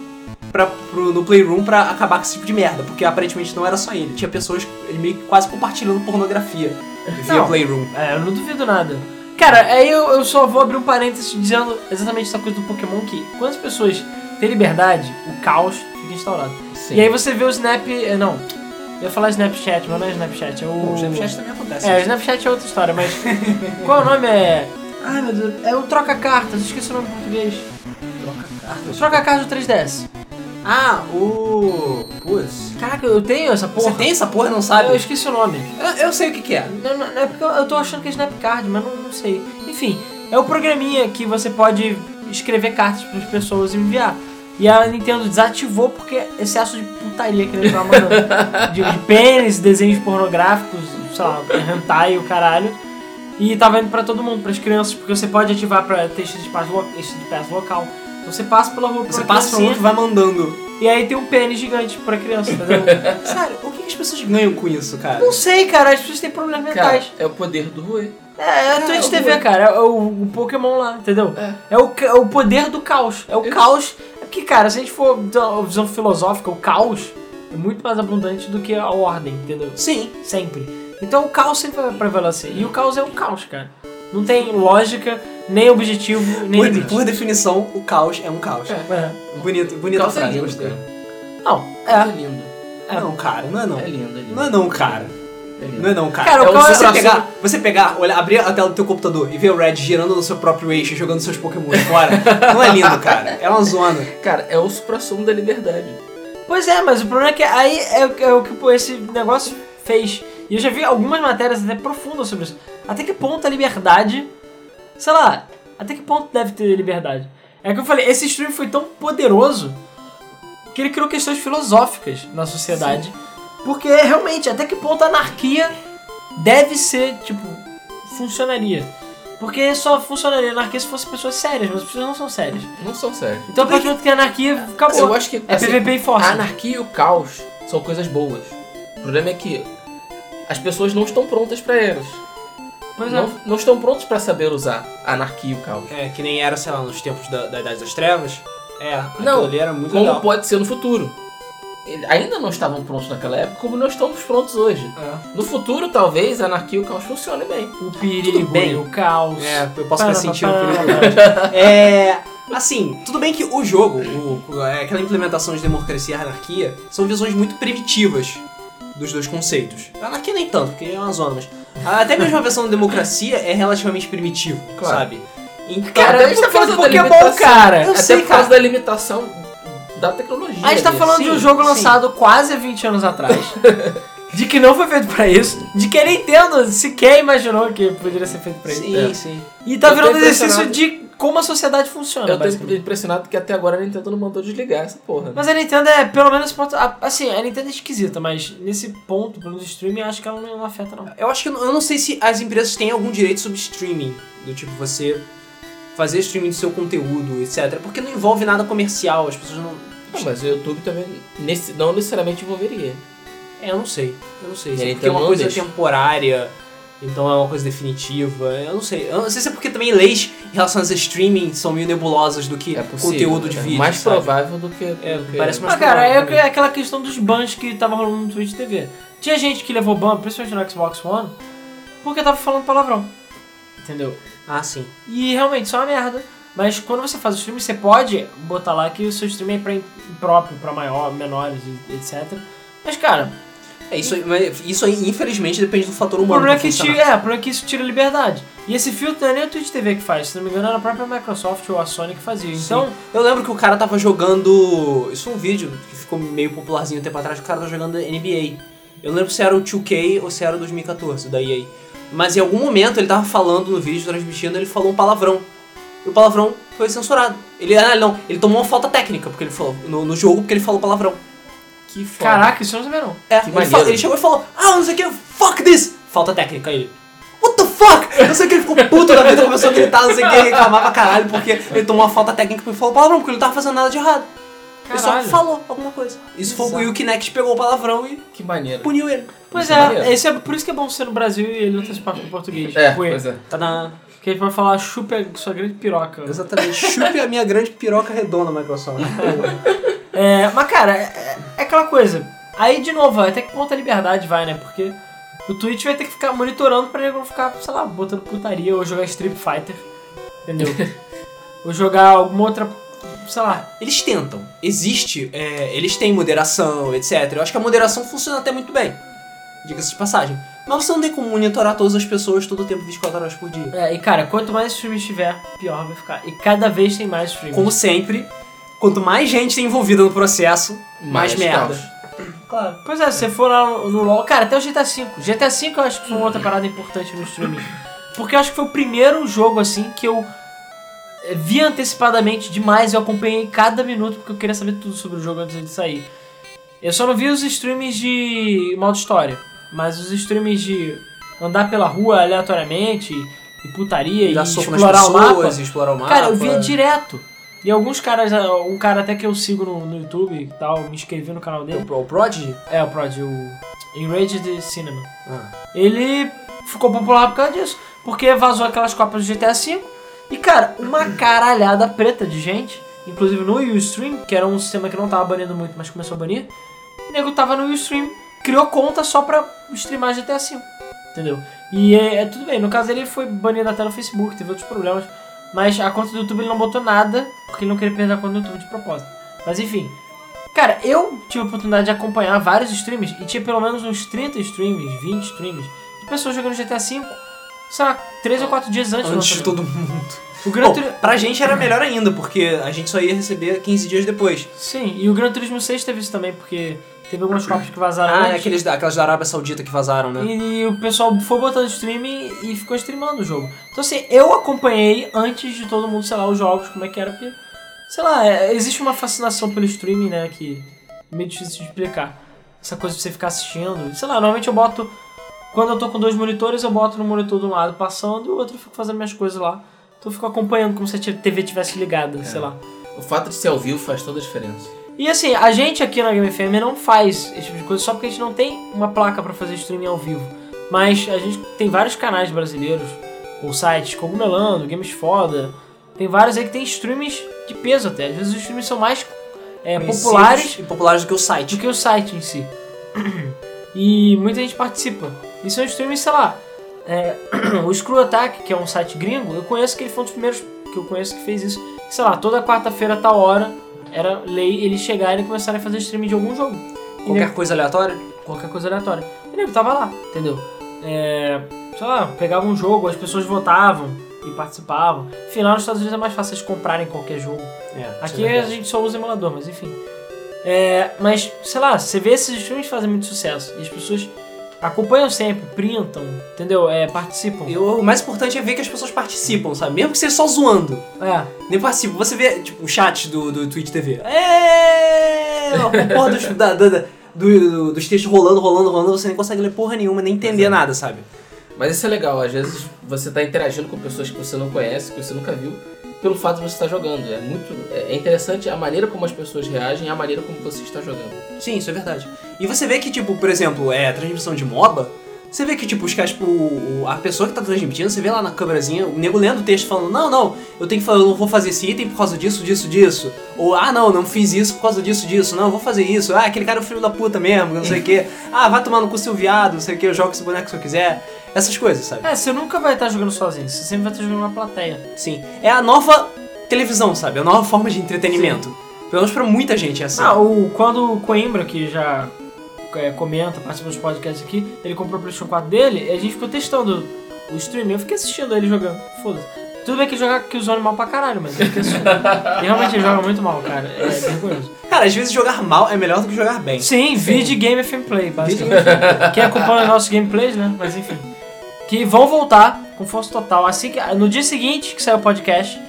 pra, pro, no Playroom pra acabar com esse tipo de merda. Porque aparentemente não era só ele. Tinha pessoas ele meio que quase compartilhando pornografia via Não. Playroom. É, eu não duvido nada. Cara, aí eu, eu só vou abrir um parênteses dizendo exatamente essa coisa do Pokémon que quando as pessoas têm liberdade, o caos fica instaurado. Sim. E aí você vê o Snap. é, Não, eu ia falar Snapchat, mas não é Snapchat, é o. O Snapchat também acontece. É, o Snapchat é outra história, mas. qual é o nome? É. Ai meu Deus, é o Troca Cartas, esqueci o nome em português. Troca. Troca Cartas do 3DS. Ah, o. Putz. Caraca, eu tenho essa porra. Você tem essa porra não sabe? Eu esqueci o nome. Eu, eu sei o que, que é. Não, não, não é porque eu, eu tô achando que é Snapcard, mas não, não sei. Enfim, é o programinha que você pode escrever cartas para as pessoas e enviar. E a Nintendo desativou porque excesso de putaria que ele tava mandando. de, de pênis, desenhos pornográficos, sei lá, hentai e o caralho. E tava indo pra todo mundo, pras crianças, porque você pode ativar pra ter esse de pass, lo- de local. Então você passa pela rua, Você passa por um e vai mandando. e aí tem um pênis gigante pra criança, entendeu? Sério, o que as pessoas ganham com isso, cara? Não sei, cara, as pessoas têm problemas Cara, mentais. é o poder do Rui. É, é a É, Twitch o TV, Rui. cara, é o, o Pokémon lá, entendeu? É. É o, é o poder do caos. É o Isso. caos. É porque, cara, se a gente for dar uma visão filosófica, o caos é muito mais abundante do que a ordem, entendeu? Sim. Sempre. Então o caos sempre vai prevalecer. E o caos é o caos, cara. Não tem lógica, nem objetivo, nem Por, limite. por definição, o caos é um caos. É. É. Bonito, bonita Calça é frase, lindo, gostei. cara. Não, É é. lindo. É. Não, cara, não é não. É lindo, é lindo. Não é não, cara. É lindo. Não é não, cara. Cara, o é caos- você supra-sumo- pegar, você pegar, olhar, abrir a tela do teu computador e ver o Red girando no seu próprio eixo, jogando seus Pokémon fora. não é lindo, cara. É uma zona. Cara, é o supra-sumo da liberdade. Pois é, mas o problema é que aí é, o- é o que pô, esse negócio fez. E eu já vi algumas matérias até profundas sobre isso. Até que ponto a liberdade. Sei lá, até que ponto deve ter liberdade? É que eu falei, esse stream foi tão poderoso que ele criou questões filosóficas na sociedade. Porque realmente, até que ponto a anarquia deve ser, tipo, funcionaria. Porque só funcionaria a anarquia se fossem pessoas sérias, mas as pessoas não são sérias. Não são sérios. Então a partir do momento que a anarquia acabou. Eu acho que é assim, PVP e força. a anarquia e o caos são coisas boas. O problema é que as pessoas não estão prontas pra elas. Pois é. Não, não estão prontos pra saber usar a anarquia e o caos. É, que nem era, sei lá, nos tempos da, da Idade das Trevas. É, Não, ali era muito Como legal. pode ser no futuro. Ainda não estavam prontos naquela época, como nós estamos prontos hoje. É. No futuro, talvez, a anarquia e o caos funcionem bem. O perigo, Tudo bem. o caos. É, eu posso Para, sentir o para, perigo. para. É. Assim, tudo bem que o jogo, o- é, aquela implementação de democracia e anarquia, são visões muito primitivas dos dois conceitos. A anarquia nem tanto, porque é uma zona, mas. Até mesmo a versão de democracia é relativamente primitivo, Claro. sabe? Então, Cara, Até a gente tá por falando da Pokémon, limitação. cara. Eu Até sei, por causa cara. da limitação da tecnologia. A gente tá falando de um Sim, jogo sim. lançado quase 20 anos atrás. de que não foi feito pra isso. De que a Nintendo sequer imaginou que poderia ser feito pra isso. sim, É. sim. E tá Eu virando exercício de como a sociedade funciona, Eu tô impressionado que até agora a Nintendo não mandou desligar essa porra. né? Mas a Nintendo é, pelo menos, ponto- assim, a Nintendo é esquisita, mas nesse ponto, pelo menos streaming, eu acho que ela não, não afeta, não. Eu acho que eu não- sei se as empresas têm algum direito sobre streaming. Do tipo, você fazer streaming do seu conteúdo, etc. Porque não envolve nada comercial, as pessoas não. Não, mas o YouTube também nesse- não necessariamente envolveria. É, eu não sei. Eu não sei. Se é aí, porque é então uma coisa deixa. temporária, então é uma coisa definitiva. Eu não sei. Eu não sei se é porque também leis em relação a streaming são meio nebulosas do que É possível. conteúdo de é vídeo. Mais sabe? provável do que. É, do que- parece mais Mas, cara, é, é aquela questão dos bans que tava rolando no Twitch TV. Tinha gente que levou ban, principalmente no Xbox One, porque tava falando palavrão. Entendeu? Ah, sim. E realmente, isso é uma merda. Mas quando você faz o stream, você pode botar lá que o seu stream é pra próprio, pra maior, menores, etc. Mas, cara, É, isso, isso aí, infelizmente, depende do fator o humano. problema é que, tira, é, o problema é que isso tira liberdade. E esse filtro não é nem o Twitch TV que faz, se não me engano, era a própria Microsoft ou a Sony que fazia. Então, Eu lembro que o cara tava jogando. Isso foi um vídeo que ficou meio popularzinho um tempo atrás. O cara tava jogando NBA. Eu não lembro se era o 2K ou se era o 2014 da EA. Mas em algum momento ele tava falando no vídeo, transmitindo, ele falou um palavrão. E o palavrão foi censurado. Ele, ah, não, ele tomou uma falta técnica porque ele falou, no, no jogo porque ele falou palavrão. Que foda. caraca, isso eu não sabia não. É, Que ele, maneiro. fa- ele chegou e falou, ah, não sei o que, fuck this! Falta técnica aí. ele. What the fuck? Não sei o que, ele ficou puto da vida, começou a gritar, não sei o que, reclamar pra caralho, porque ele tomou uma falta técnica porque falou palavrão, porque ele não tava fazendo nada de errado. Ele só Caralho. falou alguma coisa. Isso foi Exato. e o Kinect pegou o palavrão e Que maneiro. puniu ele. Pois Isso é é, esse é, por isso que é bom ser no Brasil e ele não tem espaço em português. É, Tipo, pois é. Tá na. Que ele pode falar chupa a sua grande piroca. Exatamente. Chupe a minha grande piroca redonda, Microsoft. É, mas cara, é, é aquela coisa. Aí de novo, até que ponto a liberdade vai, né? Porque o Twitch vai ter que ficar monitorando pra ele não ficar, sei lá, botando putaria ou jogar Street Fighter. Entendeu? ou jogar alguma outra. Sei lá. Eles tentam. Existe. é, eles têm moderação, etc. Eu acho que a moderação funciona até muito bem. Diga-se de passagem. Mas você não tem como monitorar todas as pessoas todo o tempo, 24 horas por dia. É, e cara, quanto mais streamers tiver, pior vai ficar. E cada vez tem mais streamers. Como sempre, quanto mais gente tem envolvida no processo, mais, Mais merda. caos. Claro. Pois é, se você for lá no, no LoL. Cara, até o GTA V. GTA V eu acho que foi uma outra parada importante no streaming. Porque eu acho que foi o primeiro jogo assim que eu eh, vi antecipadamente demais. Eu acompanhei cada minuto porque eu queria saber tudo sobre o jogo antes de sair. Eu só não vi os streams de modo história. Mas os streams de andar pela rua aleatoriamente e putaria e, nas explorar o mapa. pessoas, explorar o mapa. Cara, eu via direto. E alguns caras, um cara até que eu sigo no, no YouTube e tal, me inscrevi no canal dele. O, o Prodigy? É, o Prod, o Enraged Cinema. Ah. Ele ficou popular por causa disso. Porque vazou aquelas cópias do GTA V. E, cara, uma caralhada preta de gente. Inclusive no Ustream, que era um sistema que não tava banindo muito, mas começou a banir. O nego tava no Ustream, criou conta só pra streamar GTA V. Entendeu? E é, é tudo bem, no caso ele foi banido até no Facebook, teve outros problemas. Mas a conta do YouTube ele não botou nada, porque ele não queria perder a conta do YouTube de propósito. Mas enfim. Cara, eu tive a oportunidade de acompanhar vários streams e tinha pelo menos uns 30 streams, 20 streams de pessoas jogando GTA V, sei lá, 3 ou 4 dias antes do Antes de todo mundo. O Gran Bom, Turismo. pra gente era melhor ainda, porque a gente só ia receber 15 dias depois. Sim, e o Gran Turismo 6 teve isso também, porque teve algumas cópias que vazaram Ah, é antes. aqueles, aquelas da Arábia Saudita que vazaram, né? E o pessoal foi botando streaming e ficou streamando o jogo. Então assim, eu acompanhei antes de todo mundo, sei lá, os jogos, como é que era, porque, sei lá, é- existe uma fascinação pelo streaming, né, que é meio difícil de explicar. Essa coisa de você ficar assistindo. Sei lá, normalmente eu boto, quando eu tô com dois monitores, eu boto no monitor de um lado passando e o outro eu fico fazendo minhas coisas lá. Então eu fico acompanhando como se a TV tivesse ligada, sei lá. O fato de ser ao vivo faz toda a diferença. E assim, a gente aqui na Game FM não faz esse tipo de coisa só porque a gente não tem uma placa pra fazer streaming ao vivo. Mas a gente tem vários canais brasileiros, ou sites, Cogumelando, Games Foda. Tem vários aí que tem streamings de peso até. Às vezes os streamings são mais é, populares E populares do que o site. do que o site em si. E muita gente participa. E são streamings, sei lá. é, o Screw Attack, que é um site gringo, eu conheço que ele foi um dos primeiros que eu conheço que fez isso. Sei lá, toda quarta-feira, tal hora, era lei eles chegarem e começarem a fazer streaming de algum jogo. E Qualquer nego- coisa aleatória? qualquer coisa aleatória. E nego tava lá, entendeu? É, sei lá, pegava um jogo, as pessoas votavam e participavam. Enfim, lá nos Estados Unidos é mais fácil eles comprarem qualquer jogo. É, Aqui a gente só usa emulador, mas enfim. É, mas, sei lá, você vê esses streams fazem muito sucesso. E as pessoas acompanham sempre, printam, entendeu? É, participam. E o mais importante é ver que as pessoas participam, sabe? Mesmo que seja só zoando. É, Nem participam. Você vê, tipo, o chat do, do Twitch TV. É! A porra dos, da, da- da- do- do- dos textos rolando, rolando, rolando, você nem consegue ler porra nenhuma, nem entender nada, sabe? Mas isso é legal, às vezes você tá interagindo com pessoas que você não conhece, que você nunca viu, pelo fato de você estar jogando. É muito é interessante a maneira como as pessoas reagem e a maneira como você está jogando. Sim, isso é verdade. E você vê que, tipo, por exemplo, é transmissão de MOBA, você vê que, tipo, os caras, tipo, a pessoa que tá transmitindo, você vê lá na câmerazinha, o nego lendo o texto falando, não, não, eu tenho que falar, eu não vou fazer esse item por causa disso, disso, disso. Ou, ah, não, não fiz isso por causa disso, disso. Não, eu vou fazer isso. Ah, aquele cara é o filho da puta mesmo, não sei o quê. Ah, vai tomar no cu seu viado, não sei o quê, eu jogo esse boneco se eu quiser. Essas coisas, sabe? é, você nunca vai estar jogando sozinho, você sempre vai estar jogando na plateia. Sim. É a nova televisão, sabe? A nova forma de entretenimento. Pelo menos pra muita gente é assim. Ah, o, quando o Coimbra, que já é, comenta, participa dos podcasts aqui, ele comprou o PlayStation 4 dele, a gente ficou testando o streaming. Eu fiquei assistindo ele jogando. Foda-se. Tudo bem que ele joga que usou mal pra caralho, mas eu fiquei assistindo. e realmente ele joga muito mal, cara. É vergonhoso. Cara, às vezes jogar mal é melhor do que jogar bem. Sim, vídeo Game FM Play, basicamente. Quem acompanha os nossos gameplays, né? Mas enfim. Que vão voltar com força total. Assim que. No dia seguinte que sair o podcast,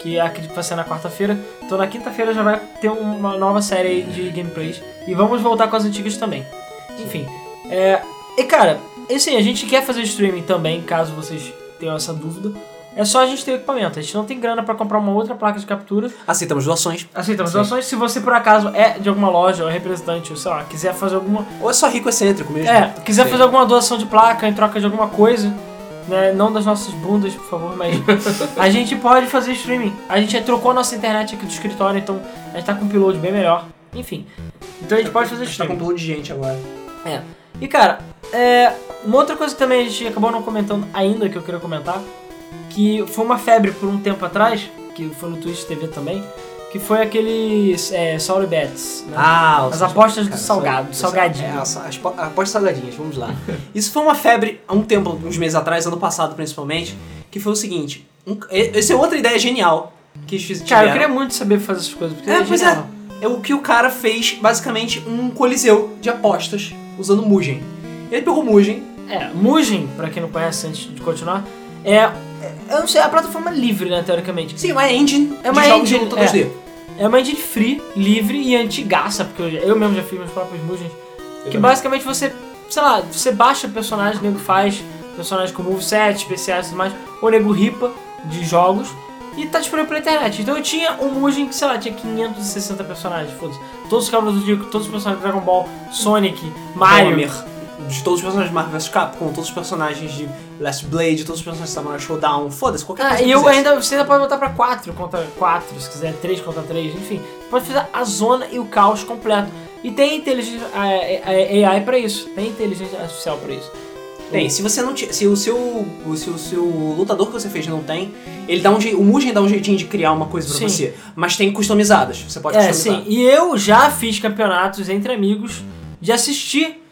que acredito que vai ser na quarta-feira. Então na quinta-feira já vai ter uma nova série de gameplays. E vamos voltar com as antigas também. Enfim. É, e cara, assim, a gente quer fazer streaming também, caso vocês tenham essa dúvida. É só a gente ter o equipamento. A gente não tem grana pra comprar uma outra placa de captura. Aceitamos doações. Aceitamos doações. Se você por acaso é de alguma loja ou representante, ou sei lá, quiser fazer alguma. Ou é só rico excêntrico mesmo. É, quiser Sim. fazer alguma doação de placa em troca de alguma coisa, né? Não das nossas bundas, por favor, mas a gente pode fazer streaming. A gente trocou a nossa internet aqui do escritório, então a gente tá com um upload bem melhor. Enfim. Então a gente pode fazer A gente tá com um streaming. pulo de gente agora. É. E cara, é, uma outra coisa que também a gente acabou não comentando ainda, que eu queria comentar, que foi uma febre por um tempo atrás, que foi no Twitch TV também, que foi aqueles é, Sorry Bets. Né? Ah, As apostas do cara, salgado, isso- salgadinho. É, as, as po- apostas salgadinhas, vamos lá. Isso foi uma febre há um tempo, uns meses atrás, ano passado principalmente, que foi o seguinte. Um, essa é outra ideia genial que eles fiz- Cara, eu queria muito saber fazer essas coisas, porque É, é pois é. genial. É o que o cara fez, basicamente, um coliseu de apostas usando Mugen. Ele pegou Mugen, É, Mugen, pra quem não conhece antes de continuar, é, é- eu não sei, é a plataforma livre, né, teoricamente. sim, uma engine É uma de jogos de engine, luta 2D. É uma engine free, livre e antigaça, porque eu, eu mesmo já fiz meus próprios Mugens. Que também. basicamente você, sei lá, você baixa personagens, o nego faz personagens com moveset, especiais e tudo mais, o nego ripa de jogos. E tá disponível pela internet. Então eu tinha um Mugen que, sei lá, tinha 560 personagens, foda-se. Todos os Cavaleiros do Zodíaco, todos os personagens de Dragon Ball, Sonic, Mario. Homer, de todos os personagens de Marvel vs Capcom, todos os personagens de Last Blade, todos os personagens de Samurai Showdown, foda-se, qualquer Ah, coisa. e que eu quisesse. ainda, você ainda pode botar pra 4 contra 4, se quiser, 3 contra 3, enfim. Pode fazer a zona e o caos completo. E tem inteligência a- a- AI pra isso, tem inteligência artificial pra isso. Tem, se você não se o seu o- se o seu lutador que você fez não tem, ele dá um o Mugen dá um jeitinho de criar uma coisa pra Sim. você, mas tem customizadas, você pode É, customizar. sim. E eu já fiz campeonatos entre amigos de assistir,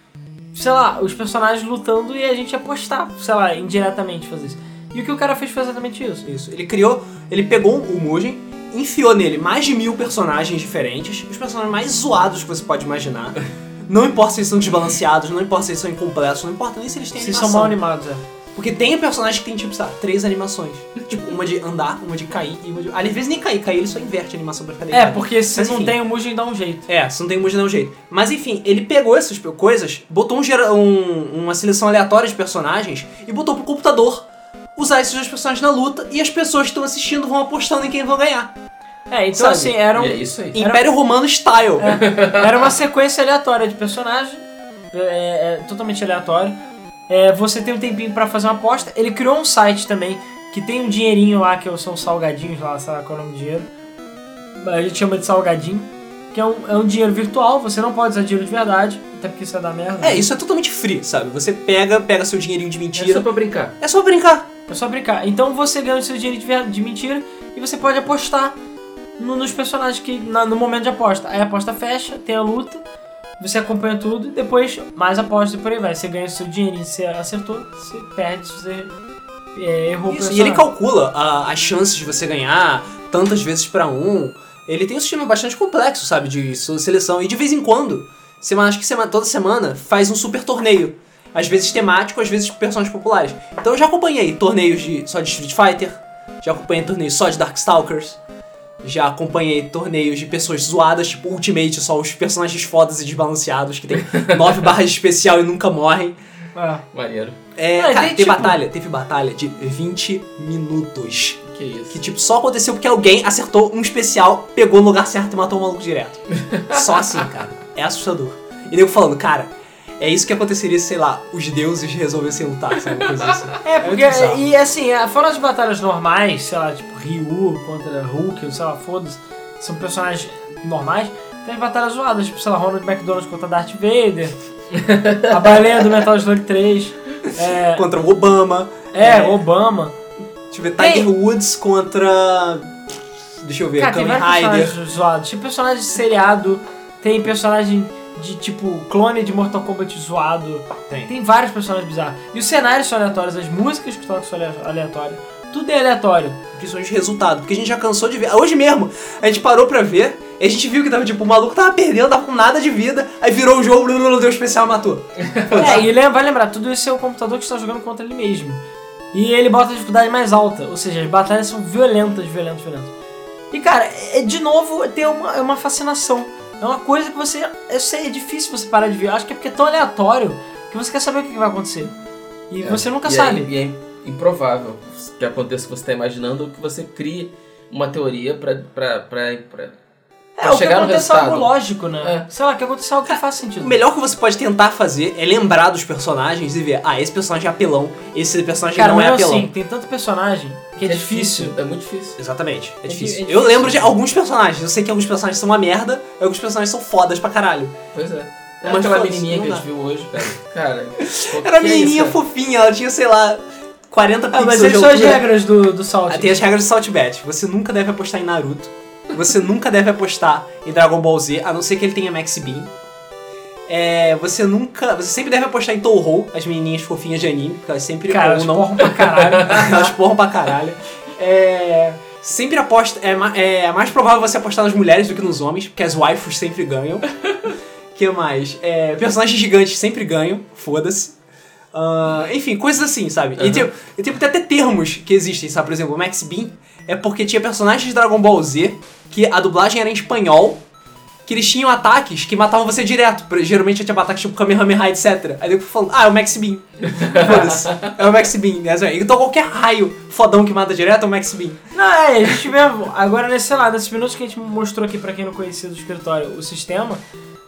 sei lá, os personagens lutando e a gente apostar, sei lá, indiretamente fazer isso. E o que o cara fez foi exatamente isso. Isso. Ele criou, ele pegou o Mugen, enfiou nele mais de mil personagens diferentes, os personagens mais zoados que você pode imaginar. Não importa se eles são desbalanceados, não importa se eles são incompletos, não importa nem se eles têm animação. são mal animados, é. Porque tem personagem que tem, tipo, sei lá, três animações. tipo, uma de andar, uma de cair e uma de... Às vezes nem cair, cair ele só inverte a animação pra ficar É, deitado. porque se Mas, não enfim. tem o Mugen, dá um jeito. É, se não tem Mugen, dá um jeito. Mas enfim, ele pegou essas coisas, botou um gera- um- uma seleção aleatória de personagens e botou pro computador usar esses dois personagens na luta e as pessoas que estão assistindo vão apostando em quem vão ganhar. É, então Sabe? assim, era, um- é isso aí. Império Romano style. era uma sequência aleatória de personagem, é, é, totalmente aleatório. É, você tem um tempinho pra fazer uma aposta. Ele criou um site também que tem um dinheirinho lá, que são salgadinhos lá, sei lá qual é o nome do dinheiro. A gente chama de salgadinho. Que é um, é um dinheiro virtual, você não pode usar dinheiro de verdade, até porque isso é da merda. É, isso é totalmente free, sabe? Você pega, pega seu dinheirinho de É mentira. só pra brincar. É só brincar. É só brincar. Então você ganha o seu dinheiro de, de mentira e você pode apostar no- nos personagens que na- no momento de aposta. Aí a aposta fecha, tem a luta, você acompanha tudo e depois mais aposta e por aí vai. Você ganha o seu dinheirinho se você acertou, você perde se você é, errou o Isso, personagem. e ele calcula a- as chances de você ganhar tantas vezes pra um. Ele tem um sistema bastante complexo, sabe, de sua seleção. E de vez em quando, semana, acho que semana, toda semana, faz um super torneio. Às vezes temático, às vezes com personagens populares. Então eu já acompanhei torneios de, só de Street Fighter, já acompanhei torneios só de Darkstalkers, já acompanhei torneios de pessoas zoadas, tipo Ultimate, só os personagens fodas e desbalanceados, que tem 9 barras de especial e nunca morrem. É. Maneiro. É, Ah, cara, tem, teve tipo- batalha, teve batalha de 20 minutos. Que isso. Que, tipo, só aconteceu porque alguém acertou um especial, pegou no lugar certo e matou o maluco direto. Só assim, cara. É assustador. E nego falando, cara, é isso que aconteceria se, sei lá, os deuses resolvessem lutar, sabe? Coisa assim. É, porque, muito bizarro. e assim, é, fora as batalhas normais, sei lá, tipo Ryu contra Hulk, sei lá, foda-se, são personagens normais, tem as batalhas zoadas, tipo, sei lá, Ronald McDonald contra Darth Vader, a baleia do Metal Slug 3, é, Contra o Obama. é, Obama. Deixa eu ver, Tem- Tiger Woods contra. Deixa eu ver, Cara, tem Kamen Rider. personagens zoados. Tem personagem de seriado, tem personagem de tipo clone de Mortal Kombat zoado. Tem. Tem vários personagens bizarros. E os cenários são aleatórios, as músicas que tocam são ale- aleatórias. Tudo é aleatório. Principalmente resultado, porque a gente já cansou de ver. Hoje mesmo, a gente parou pra ver, e a gente viu que tava, tipo, o maluco tava perdendo, tava com nada de vida, aí virou o jogo, blá, deu especial matou. É, e lembra, vai lembrar, tudo isso é o computador que está jogando contra ele mesmo. E ele bota a dificuldade mais alta, ou seja, as batalhas são violentas, violentas, violentas. E cara, é, de novo, tem uma, é uma fascinação. É uma coisa que você. Eu sei, é difícil você parar de ver. Acho que é porque é tão aleatório que você quer saber o que vai acontecer. E É. você nunca E sabe. É, e é improvável que aconteça o que você está imaginando ou que você crie uma teoria pra, É, pra o que chegar no acontece é algo lógico, né? Sei lá, que acontece algo que faz sentido. O melhor que você pode tentar fazer é lembrar dos personagens e ver, ah, esse personagem é apelão, esse personagem Cara, não é mas apelão. assim, tem tanto personagem que é, difícil. É muito difícil. Exatamente, é É difícil. di- é Eu difícil. lembro de alguns personagens, eu sei que alguns personagens são uma merda, e alguns personagens são fodas pra caralho. Pois é. É, Uma aquela menininha que a gente viu hoje, cara. Cara, Era é menininha isso, fofinha, ela tinha, sei lá, 40 Ah, pixels mas de essas são as regras do, do Salt. Ah, Tem as regras de Saltbet. Você nunca deve apostar em Naruto. Você nunca deve apostar em Dragon Ball Z, a não ser que ele tenha Max Beam. É, você nunca. Você sempre deve apostar em Touhou, as menininhas fofinhas de anime, porque elas sempre Cara, elas ownam. porram pra caralho. elas porram pra caralho. É, sempre aposta. É, é mais provável você apostar nas mulheres do que nos homens, porque as waifus sempre ganham. que mais? É, personagens gigantes sempre ganham, foda-se. Ah, enfim, coisas assim, sabe? E, Uhum. tem, e tem até termos que existem, sabe? Por exemplo, Max Beam é porque tinha personagens de Dragon Ball Z que a dublagem era em espanhol, que eles tinham ataques que matavam você direto. Geralmente tinha ataques tipo Kamehameha, etc. Aí fui falando, ah, é o Max. Foda-se. É o Max Beam, né? Então qualquer raio fodão que mata direto é o Max Beam. Não, é, a gente mesmo. Agora, nesse, sei lá, nesses minutos que a gente mostrou aqui pra quem não conhecia do escritório o sistema,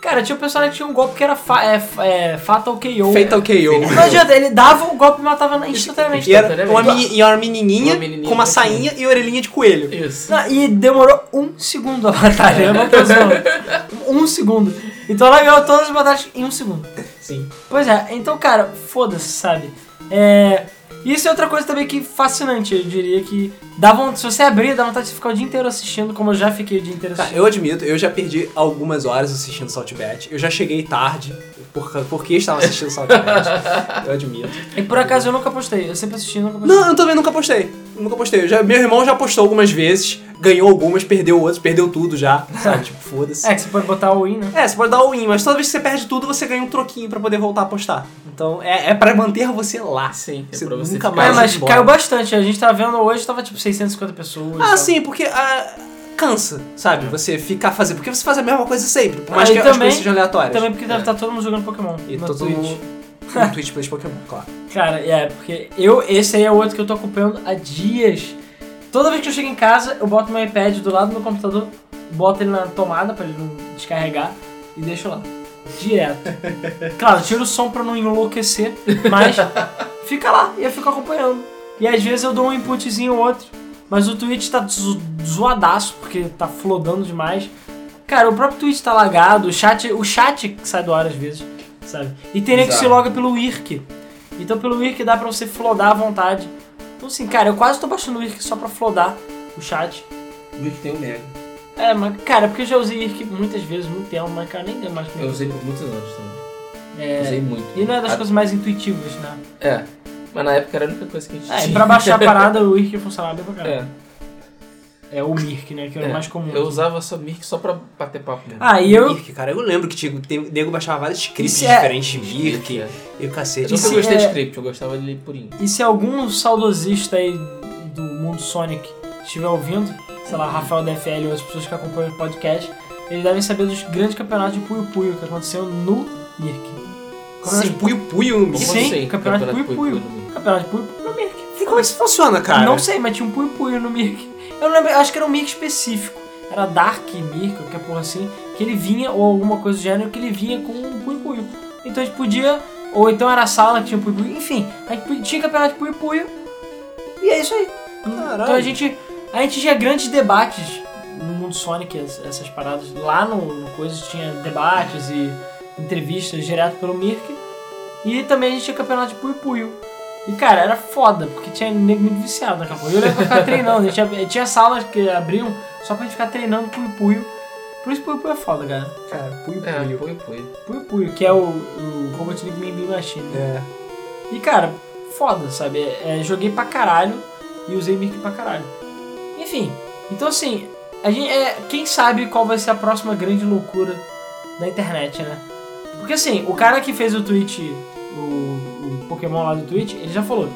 cara, tinha um personagem que tinha um golpe que era fa é, é, Fatal KO. Fatal KO. Não adianta, ele dava o golpe e matava instantaneamente. E era uma, meni- e uma menininha Uma menininha com uma com- sainha e orelhinha de coelho. Isso. Não, e demorou um segundo a batalha, tô zoando. Um segundo. Então ela ganhou todas as batalhas em um segundo. Sim. Pois é, então, cara, foda-se, sabe? É. Isso é outra coisa também que fascinante, eu diria que dá vontade, se você abrir, dá vontade de ficar o dia inteiro assistindo, como eu já fiquei o dia inteiro assistindo. eu admito, eu já perdi algumas horas assistindo Saltbat. Eu já cheguei tarde, por, porque estava assistindo Saltbat. eu admito. E por acaso eu nunca postei, eu sempre assisti e nunca postei. Não, eu também nunca postei. Nunca postei. Já- meu irmão já postou algumas vezes, ganhou algumas, perdeu outras, perdeu tudo já. Sabe? Tipo, foda-se. É, que você pode botar o win, né? É, você pode dar o win, mas toda vez que você perde tudo, você ganha um troquinho pra poder voltar a postar. Então é, é pra manter você lá. Sim, é Você pra você nunca mais É, mas embora. caiu bastante, a gente tava vendo hoje, tava tipo 650 pessoas. Ah, tal. sim, porque ah, cansa, sabe? Você ficar fazendo. Porque você faz a mesma coisa sempre, por Ah, mais e que as também- coisas sejam aleatórias. Também porque deve estar todo mundo jogando Pokémon E no todo Twitch. mundo. No Twitch Plays Pokémon, claro. Cara, é, porque eu, esse aí é outro que eu tô acompanhando há dias. Toda vez que eu chego em casa, eu boto meu iPad do lado do meu computador, boto ele na tomada pra ele não descarregar e deixo lá. Direto. Claro, tiro o som pra não enlouquecer, mas fica lá e eu fico acompanhando. E às vezes eu dou um inputzinho ou outro, mas o Twitch tá zo- zoadaço, porque tá flodando demais. Cara, o próprio Twitch tá lagado, o chat, o chat sai do ar às vezes, sabe? E tem que se loga pelo IRC. Então pelo IRC dá pra você flodar à vontade. Então assim, cara, eu quase tô baixando o IRC só pra flodar o chat. O que tem o Mega. É, mas, cara, porque eu já usei IRC muitas vezes, muito tempo, mas, cara, nem lembro mais é Eu usei por muitos anos também. É, Usei muito. e não é das Ah, coisas mais intuitivas, né? É. Mas na época era a única coisa que a gente É, e tinha. pra baixar a parada, o IRC funcionava bem pra caralho. É. É, o Mirk, né? Que era é. o mais comum. Eu usava só Mirk só pra bater papo mesmo. Ah, e eu. Mirk, cara, eu lembro que tinha, tem, nego baixava vários scripts é- diferentes de Mirk É. e o Eu cacete. nunca se gostei de é- script, eu gostava de ler purinho. E se algum saudosista aí do mundo Sonic estiver ouvindo, sei lá, Rafael DFL ou as pessoas que acompanham o podcast, eles devem saber dos grandes campeonatos de Puyo Puyo que aconteceu no Mirk. Sim, puio puio no Mirk. Sim, assim, campeonato campeonato Puyo Puyo. Puyo Puyo? Campeonato de Puyo Puyo no Mirk. E como é que isso funciona, cara? Não sei, mas tinha um Puyo Puyo no Mirk. Eu não lembro, acho que era um Mirk específico. Era Dark Mirk, qualquer porra assim, que ele vinha, ou alguma coisa do gênero, que ele vinha com um Puyo Puyo. Então a gente podia, ou então era a sala que tinha Puyo Puyo, enfim, a gente tinha campeonato de Puyo Puyo. E é isso aí. Caralho. Então a gente, a gente tinha grandes debates no mundo Sonic, es- essas paradas. Lá no, no Coisas tinha debates e entrevistas direto pelo Mirk. E também a gente tinha campeonato de Puyo Puyo. E cara, era foda, porque tinha nego muito viciado naquela porra. Eu lembro pra ficar treinando, a gente tinha, tinha salas que abriam só pra gente ficar treinando Puyo Puyo. Por isso Puyo Puyo é foda, cara. Cara, puio É, puio. Puyo Puyo. Puyo Puyo, que é o, o Robot League Big Machine. É. E cara, foda, sabe? É, joguei pra caralho e usei Mirk pra caralho. Enfim, então assim, a gente, é, quem sabe qual vai ser a próxima grande loucura da internet, né? Porque assim, o cara que fez o tweet, o, o Pokémon lá do Twitch, ele já falou: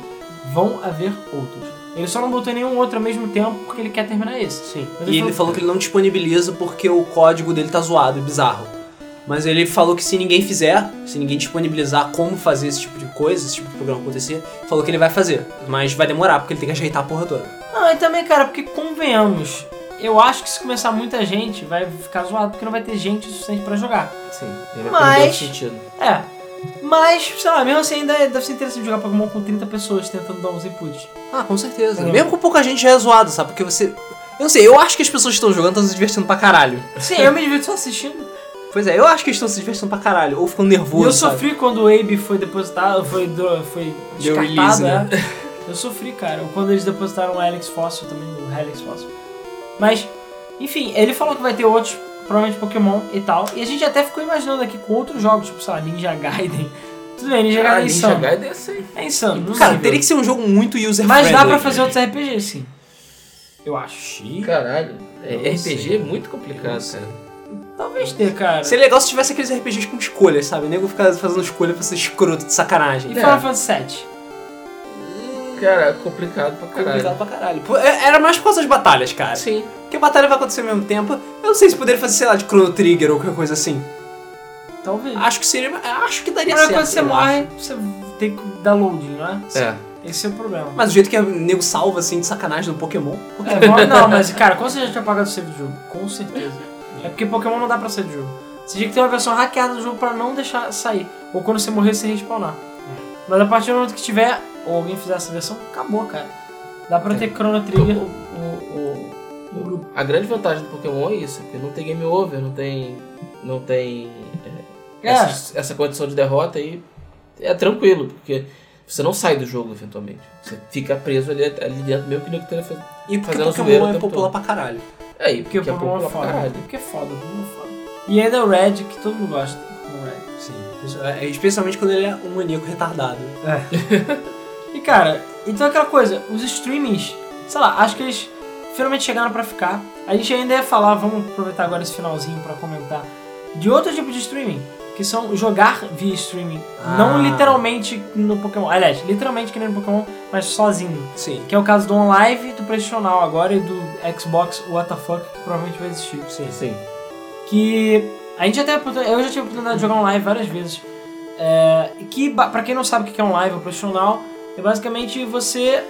vão haver outros. Ele só não botou nenhum outro ao mesmo tempo porque ele quer terminar esse. Sim. Mas E ele falou- falou que ele não disponibiliza porque o código dele tá zoado e bizarro. Mas ele falou que se ninguém fizer, se ninguém disponibilizar como fazer esse tipo de coisa, esse tipo de programa acontecer, falou que ele vai fazer. Mas vai demorar, porque ele tem que ajeitar a porra toda. Não, e também, cara, porque convenhamos, eu acho que se começar muita gente, vai ficar zoado porque não vai ter gente o suficiente pra jogar. Sim, ele vai Mas- perder o sentido. É. Mas, sei lá, mesmo assim ainda é- deve ser interessante jogar Pokémon com 30 pessoas tentando dar uns inputs. Ah, com certeza. É. Mesmo com pouca gente já é zoado, sabe? Porque você. Eu não sei, eu acho que as pessoas que estão jogando estão se divertindo pra caralho. Sim, eu me divirto só assistindo. Pois é, eu acho que eles estão se divertindo pra caralho. Ou ficando E nervoso. eu sabe? sofri quando o Abe foi depositado, foi, do- foi descartado, release, né? né? Eu sofri, cara. Ou quando eles depositaram o Alex Fossil também, o Helix Fossil. Mas, enfim, ele falou que vai ter outros, provavelmente Pokémon e tal. E a gente até ficou imaginando aqui com outros jogos, tipo, sei lá, Ninja Gaiden. Tudo bem, Ninja Ah, Gaiden é Ninja insano. Gaiden é assim. É insano. Cara, teria que ser um jogo muito user Mas dá pra fazer outros RPGs, sim. Eu acho. Caralho. É, RPG sei. é muito complicado, cara. Talvez ter, cara. Seria legal se tivesse aqueles RPGs com escolhas, sabe? O nego ficar fazendo escolha pra ser escroto de sacanagem. E É. Final Fantasy VII? Cara, complicado pra caralho. Complicado pra caralho. É- Era mais por causa das batalhas, cara. Sim. Porque a batalha vai acontecer ao mesmo tempo. Eu não sei se poderia fazer, sei lá, de Chrono Trigger ou qualquer coisa assim. Talvez. Acho que seria. Acho que daria Agora, certo. quando você eu morre, acho. você tem que dar loading, não é? É. Esse é o problema. Mas o jeito que o nego salva assim de sacanagem no Pokémon. É, bom, não, mas cara, com certeza tinha apagado o save do jogo. Com certeza. É porque Pokémon não dá pra sair do jogo. Você tinha que ter uma versão hackeada do jogo pra não deixar sair. Ou quando você morrer, você respawnar. Mas a partir do momento que tiver, ou alguém fizer essa versão, acabou, cara. Dá pra ter Chrono Trigger o, o- o- a grande vantagem do Pokémon é isso, porque não tem game over, não tem. não tem. é, É. essa, essa condição de derrota aí é tranquilo, porque você não sai do jogo eventualmente. Você fica preso ali, ali dentro, mesmo que não esteja fazendo. E porque Fazendo Pokémon é popular todo. pra caralho. É, e Porque o porque é Pokémon é pouco pra foda. caralho. Porque é foda, o Pokémon é foda. E ainda o Red, que todo mundo gosta. O Red. Sim. Isso é- Especialmente quando ele é um maníaco retardado. E cara, então aquela coisa, os streamings, sei lá, acho que eles finalmente chegaram pra ficar. A gente ainda ia falar, vamos aproveitar agora esse finalzinho pra comentar, de outro tipo de streaming, que são jogar via streaming. Ah. Não literalmente no Pokémon, aliás, literalmente que nem no Pokémon, mas sozinho. Sim. Que é o caso do OnLive, do Now agora e do Xbox WTF, que provavelmente vai existir. Sim. Sim. que a gente até eu já tive a oportunidade de jogar live várias vezes é, que pra quem não sabe o que é um live ou profissional é basicamente você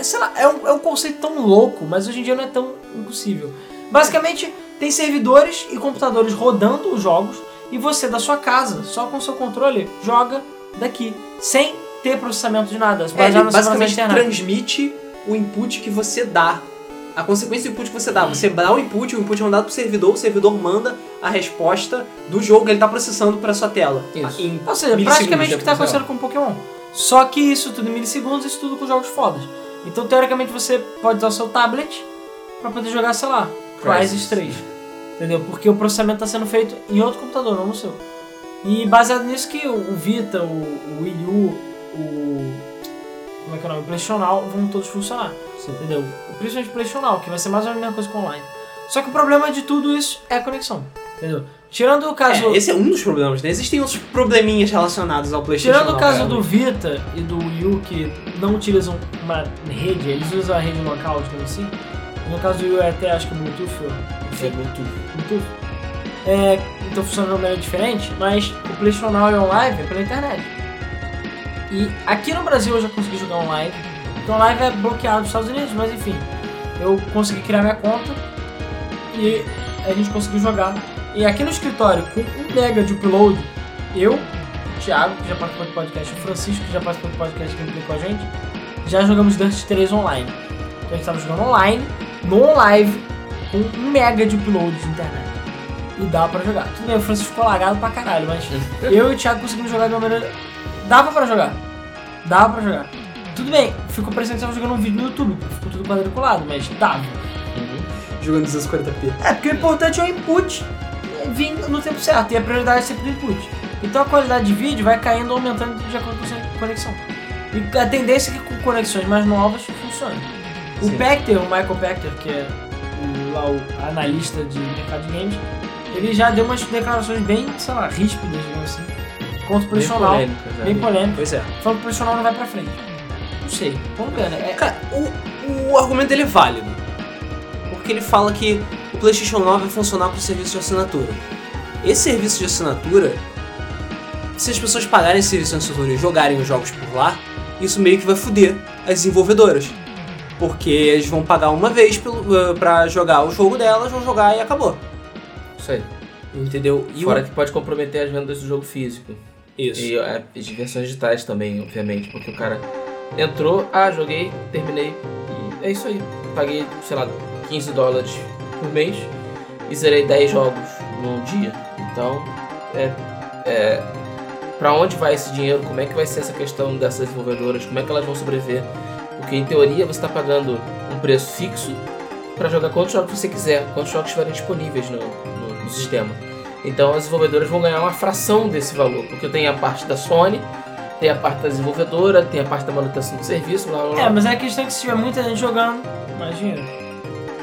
é, sei lá é um, é um conceito tão louco mas hoje em dia não é tão impossível basicamente tem servidores e computadores rodando os jogos e você da sua casa só com o seu controle joga daqui sem ter processamento de nada É, ele basicamente transmite o input que você dá. A consequência do input que você dá. Você dá o input, o input é mandado pro servidor, o servidor manda a resposta do jogo que ele tá processando pra sua tela. Isso. Em Ou seja, praticamente o que está possível. acontecendo com Pokémon. Só que isso tudo em milissegundos, isso tudo com jogos fodas. Então, teoricamente, você pode usar o seu tablet pra poder jogar, sei lá, Crysis Crysis. 3. Entendeu? Porque o processamento está sendo feito em outro computador, não no seu. E baseado nisso que o Vita, o, o Wii U, o... Como é que é o nome? O PlayStation vão todos funcionar. Entendeu? Principalmente o PlayStation que vai ser mais ou menos a mesma coisa com online. Só que o problema de tudo isso é a conexão. Entendeu? Tirando o caso... É, esse é um dos problemas, né? Existem outros probleminhas relacionados ao PlayStation. Tirando o caso cara. do Vita e do Wii U, que não utilizam uma rede, eles usam a rede local, digamos assim. No caso do Wii U é até acho que Bluetooth, ou- Foi muito. Bluetooth. É, então funciona de uma maneira diferente, mas o PlayStation Now e o Live é pela internet. E aqui no Brasil eu já consegui jogar online, porque o Live é bloqueado nos Estados Unidos, mas enfim, eu consegui criar minha conta e a gente conseguiu jogar. E aqui no escritório, com 1 mega de upload, eu, o Thiago, que já participou do podcast, o Francisco, que já participou do podcast gameplay com a gente, já jogamos Dust 3 online. Então a gente estava jogando online, no live, com 1 mega de upload de internet. E dá pra jogar. Tudo bem, o Francisco ficou lagado pra caralho, mas eu e o Thiago conseguimos jogar de uma maneira. Dava pra jogar. Dava pra jogar. Tudo bem, ficou parecendo que tava jogando um vídeo no YouTube, ficou tudo quadriculado, mas dava. Jogando 240p. É, porque o importante é o input vir no tempo certo, e a prioridade é sempre do input. Então a qualidade de vídeo vai caindo ou aumentando de acordo com a sua conexão. E a tendência é que com conexões mais novas funcione. O Sim. Pector, o Michael Pector, que é o, lá o analista de mercado de games, ele já deu umas declarações bem, sei lá, ríspidas, digamos assim, contra o Bem profissional, polêmicas, né? bem polêmico, Pois é. falando que o profissional não vai pra frente. Não sei, vamos ver, né? É- Cara, o, o argumento dele é válido. Porque ele fala que o PlayStation 9 vai funcionar com serviço de assinatura. Esse serviço de assinatura, se as pessoas pagarem esse serviço de assinatura e jogarem os jogos por lá, isso meio que vai foder as desenvolvedoras. Porque eles vão pagar uma vez pelo, uh, pra jogar o jogo delas, vão jogar e acabou. Isso aí. Entendeu? E Fora o... que pode comprometer as vendas do jogo físico. Isso. E é, as versões digitais também, obviamente, porque o cara entrou, ah, joguei, terminei, e é isso aí. Paguei, sei lá, 15 dólares por mês e zerei 10 jogos num dia. Então, é, é, pra onde vai esse dinheiro? Como é que vai ser essa questão dessas desenvolvedoras? Como é que elas vão sobreviver? Porque em teoria você está pagando um preço fixo para jogar quantos jogos você quiser, quantos jogos estiverem disponíveis no, no- no sistema. Então as desenvolvedoras vão ganhar uma fração desse valor, porque tem a parte da Sony, tem a parte da desenvolvedora, tem a parte da manutenção do serviço, blá blá blá. É, mas é a questão que se tiver muita gente jogando, mais dinheiro.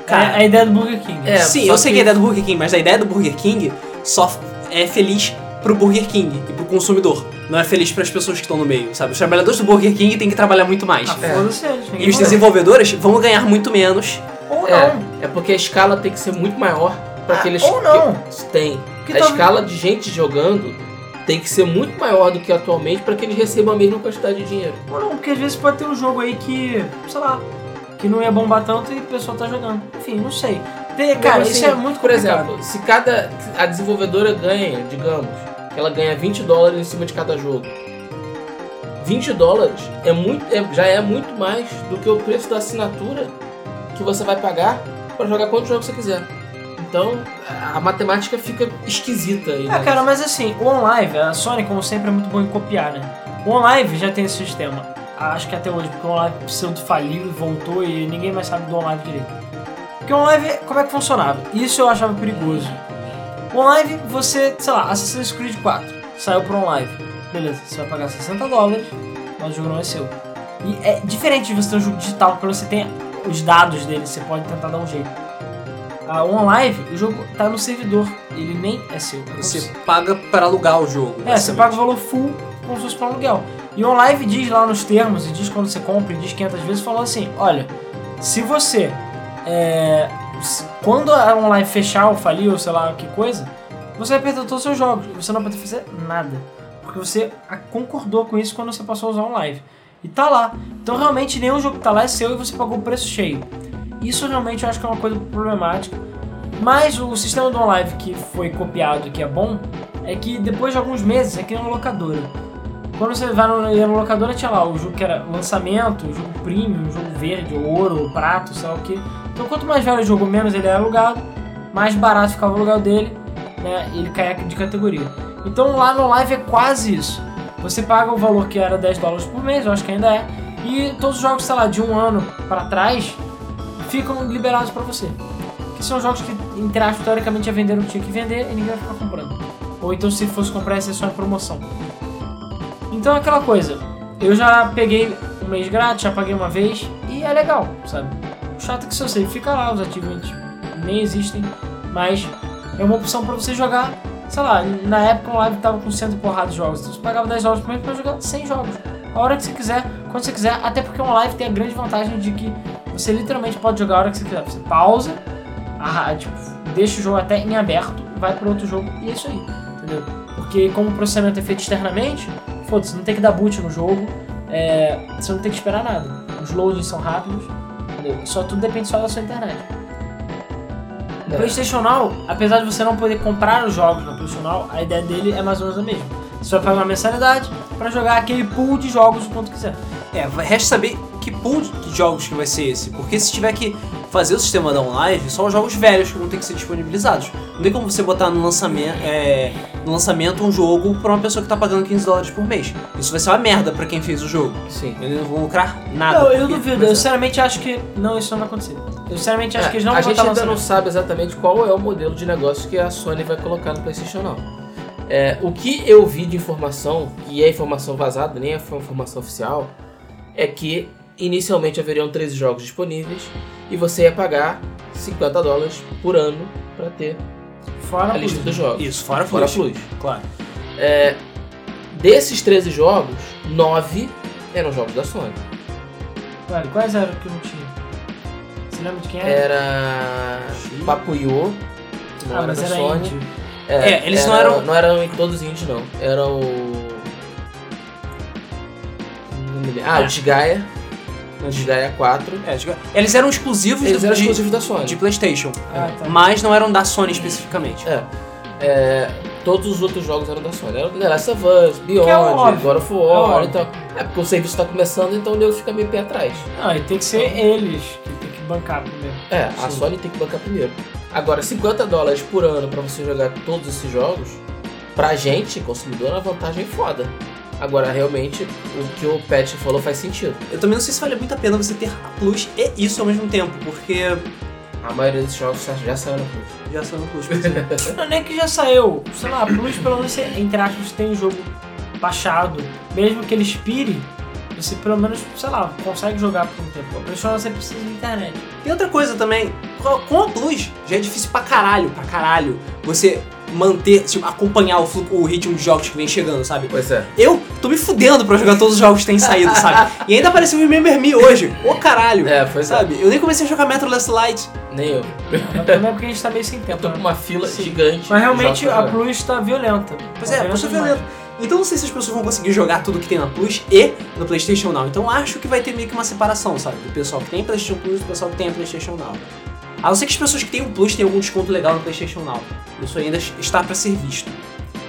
Cara, é a ideia do Burger King. É, Sim, eu sei que- que a ideia do Burger King, mas a ideia do Burger King só é feliz pro Burger King e pro consumidor. não é feliz para as pessoas que estão no meio, sabe? Os trabalhadores do Burger King têm que trabalhar muito mais. Ah, É. eles. E os desenvolvedores vão ganhar muito menos. Ou É, não. é porque a escala tem que ser muito maior para Ah, aqueles ou não. que tem. Porque a talvez- escala de gente jogando tem que ser muito maior do que atualmente para que eles recebam a mesma quantidade de dinheiro. Ou não, porque às vezes pode ter um jogo aí que, sei lá, que não ia bombar tanto e o pessoal tá jogando. Enfim, não sei. Tem- cara, Então, isso assim, é muito Por complicado. exemplo, se cada a desenvolvedora ganha, digamos, que ela ganha 20 dólares em cima de cada jogo. 20 dólares é muito, é- já é muito mais do que o preço da assinatura que você vai pagar para jogar quantos jogos você quiser. Então, a matemática fica esquisita aí. É, né? cara, mas assim, o OnLive, a Sony, como sempre, é muito boa em copiar, né? O OnLive já tem esse sistema. Acho que até hoje, porque o OnLive pseudo faliu e voltou e ninguém mais sabe do OnLive direito. Porque o OnLive, como é que funcionava? Isso eu achava perigoso. O OnLive, você, sei lá, Assassin's Creed 4, saiu pro OnLive. Beleza, você vai pagar 60 dólares, mas o jogo não é seu. E é diferente de você ter um jogo digital, quando você tem os dados dele, você pode tentar dar um jeito. Ah, o OnLive, o jogo tá no servidor, ele nem é seu. Você paga para alugar o jogo. é, você paga o valor full como se fosse para aluguel. E o OnLive diz lá nos termos, e diz quando você compra, e diz 500 vezes, falando assim, olha, se você, é, quando a OnLive fechar ou falir, ou sei lá que coisa, você vai perder todos os seus jogos, você não vai fazer nada. Porque você concordou com isso quando você passou a usar OnLive. E tá lá. Então realmente nenhum jogo que tá lá é seu e você pagou o preço cheio. Isso realmente eu acho que é uma coisa problemática. Mas o sistema do OnLive que foi copiado, que é bom, é que depois de alguns meses é que nem uma locadora. Quando você vai no- na locadora, tinha lá o jogo que era lançamento, jogo premium, jogo verde, ouro, prato, sei lá o que. Então quanto mais velho o jogo, menos ele era alugado, mais barato ficava o aluguel dele, né? Ele caía de categoria. Então lá no live é quase isso. Você paga o valor que era 10 dólares por mês, eu acho que ainda é, e todos os jogos, sei lá, de um ano pra trás ficam liberados pra você. Que são jogos que, entre aspas, teoricamente já venderam o que tinha que vender e ninguém vai ficar comprando. Ou então se fosse comprar ia ser só em promoção. Então é aquela coisa, eu já peguei um mês grátis, já paguei uma vez e é legal, sabe? O chato é que se você fica lá, os achievements nem existem, mas é uma opção pra você jogar, sei lá, na época o live tava com cento e porrada de jogos, então você pagava 10 dólares por mês pra jogar 100 jogos. A hora que você quiser, quando você quiser, até porque um live tem a grande vantagem de que você literalmente pode jogar a hora que você quiser. Você pausa, ah, tipo, deixa o jogo até em aberto, vai para outro jogo e é isso aí, entendeu? Porque como o processamento é feito externamente, foda-se, não tem que dar boot no jogo, é, você não tem que esperar nada. Os loadings são rápidos, entendeu? Só tudo depende só da sua internet. O É. PlayStation Now, apesar de você não poder comprar os jogos no PlayStation Now, a ideia dele é mais ou menos a mesma. Você vai pagar uma mensalidade para jogar aquele pool de jogos o quanto quiser. É, resta saber que pool de jogos que vai ser esse. Porque se tiver que fazer o sistema da OnLive, são os jogos velhos que vão ter que ser disponibilizados. Não tem como você botar no lançamento, é, no lançamento um jogo pra uma pessoa que tá pagando 15 dólares por mês. Isso vai ser uma merda pra quem fez o jogo. Sim. Eles não vão lucrar nada. Não, eu duvido. Eu sinceramente acho que. Não, isso não vai acontecer. Eu sinceramente acho É, que eles não a vão gente botar ainda não sabe exatamente qual é o modelo de negócio que a Sony vai colocar no PlayStation Now. É, o que eu vi de informação, e é informação vazada, nem é informação oficial, é que inicialmente haveriam 13 jogos disponíveis e você ia pagar 50 dólares por ano para ter Fora a lista dos jogos. Isso, fora Fora Plus. Plus. Claro. Desses 13 jogos, 9 eram jogos da Sony. Velho, quais eram que não tinha? Você lembra de quem É, era? Era Papuyo, não ah, era mas da era Sony. indie. É, eles não era- eram- Não eram em todos indies, não. Era o. não me lembro. Ah, É. o Desgaia. O Desgaia 4. É, eles eram exclusivos, Eles eram de, exclusivos da Sony. de PlayStation. Ah, tá. Mas não eram da Sony especificamente. É. É, Todos os outros jogos eram da Sony. Era The Last of Us, Beyond, Que é. God of É War. óbvio. então, é porque o serviço tá começando, então o nego fica meio pé atrás. Não, e tem que ser eles que tem que bancar primeiro. É, a Sim. Sony tem que bancar primeiro. Agora, 50 dólares por ano pra você jogar todos esses jogos, pra gente, consumidor, é uma vantagem foda. Agora, realmente, o que o Pat falou faz sentido. Eu também não sei se vale muito a pena você ter a Plus e isso ao mesmo tempo, porque A maioria desses jogos já- já saiu na Plus. já são no Plus. por exemplo. Não, nem que já saiu. Sei lá, Plus pelo menos você, entre aspas, tem o jogo baixado. Mesmo que ele expire, você pelo menos, sei lá, consegue jogar por um tempo. A PlayStation você precisa de internet. Tem outra coisa também, com- com a Plus já é difícil pra caralho, pra caralho, você manter, tipo, acompanhar o, fluxo, o ritmo de jogos que vem chegando, sabe? Pois é. Eu tô me fudendo pra jogar todos os jogos que têm saído, sabe? E ainda apareceu o Remember Me hoje. Ô caralho. É, pois é. sabe? Eu nem comecei a jogar Metro Last Light. Nem eu. Mas também é porque a gente tá meio sem Eu tempo. tô né? com uma fila Sim. gigante. Mas realmente a. Plus tá violenta. Pois Tá é, Plus é demais. violento. Então não sei se as pessoas vão conseguir jogar tudo que tem na Plus e no PlayStation Now. Então acho que vai ter meio que uma separação, sabe? Do pessoal que tem PlayStation Plus e do pessoal que tem a PlayStation Now. A não ser que as pessoas que têm o Plus tenham algum desconto legal no PlayStation Now. Isso ainda está pra ser visto.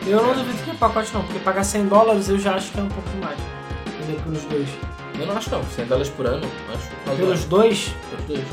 Eu não duvido que é pacote não, porque pagar 100 dólares eu já acho que é um pouco. Entendeu? Pelos dois. Eu não acho não. 100 dólares por ano, acho. Pelos dois? Pelos dois.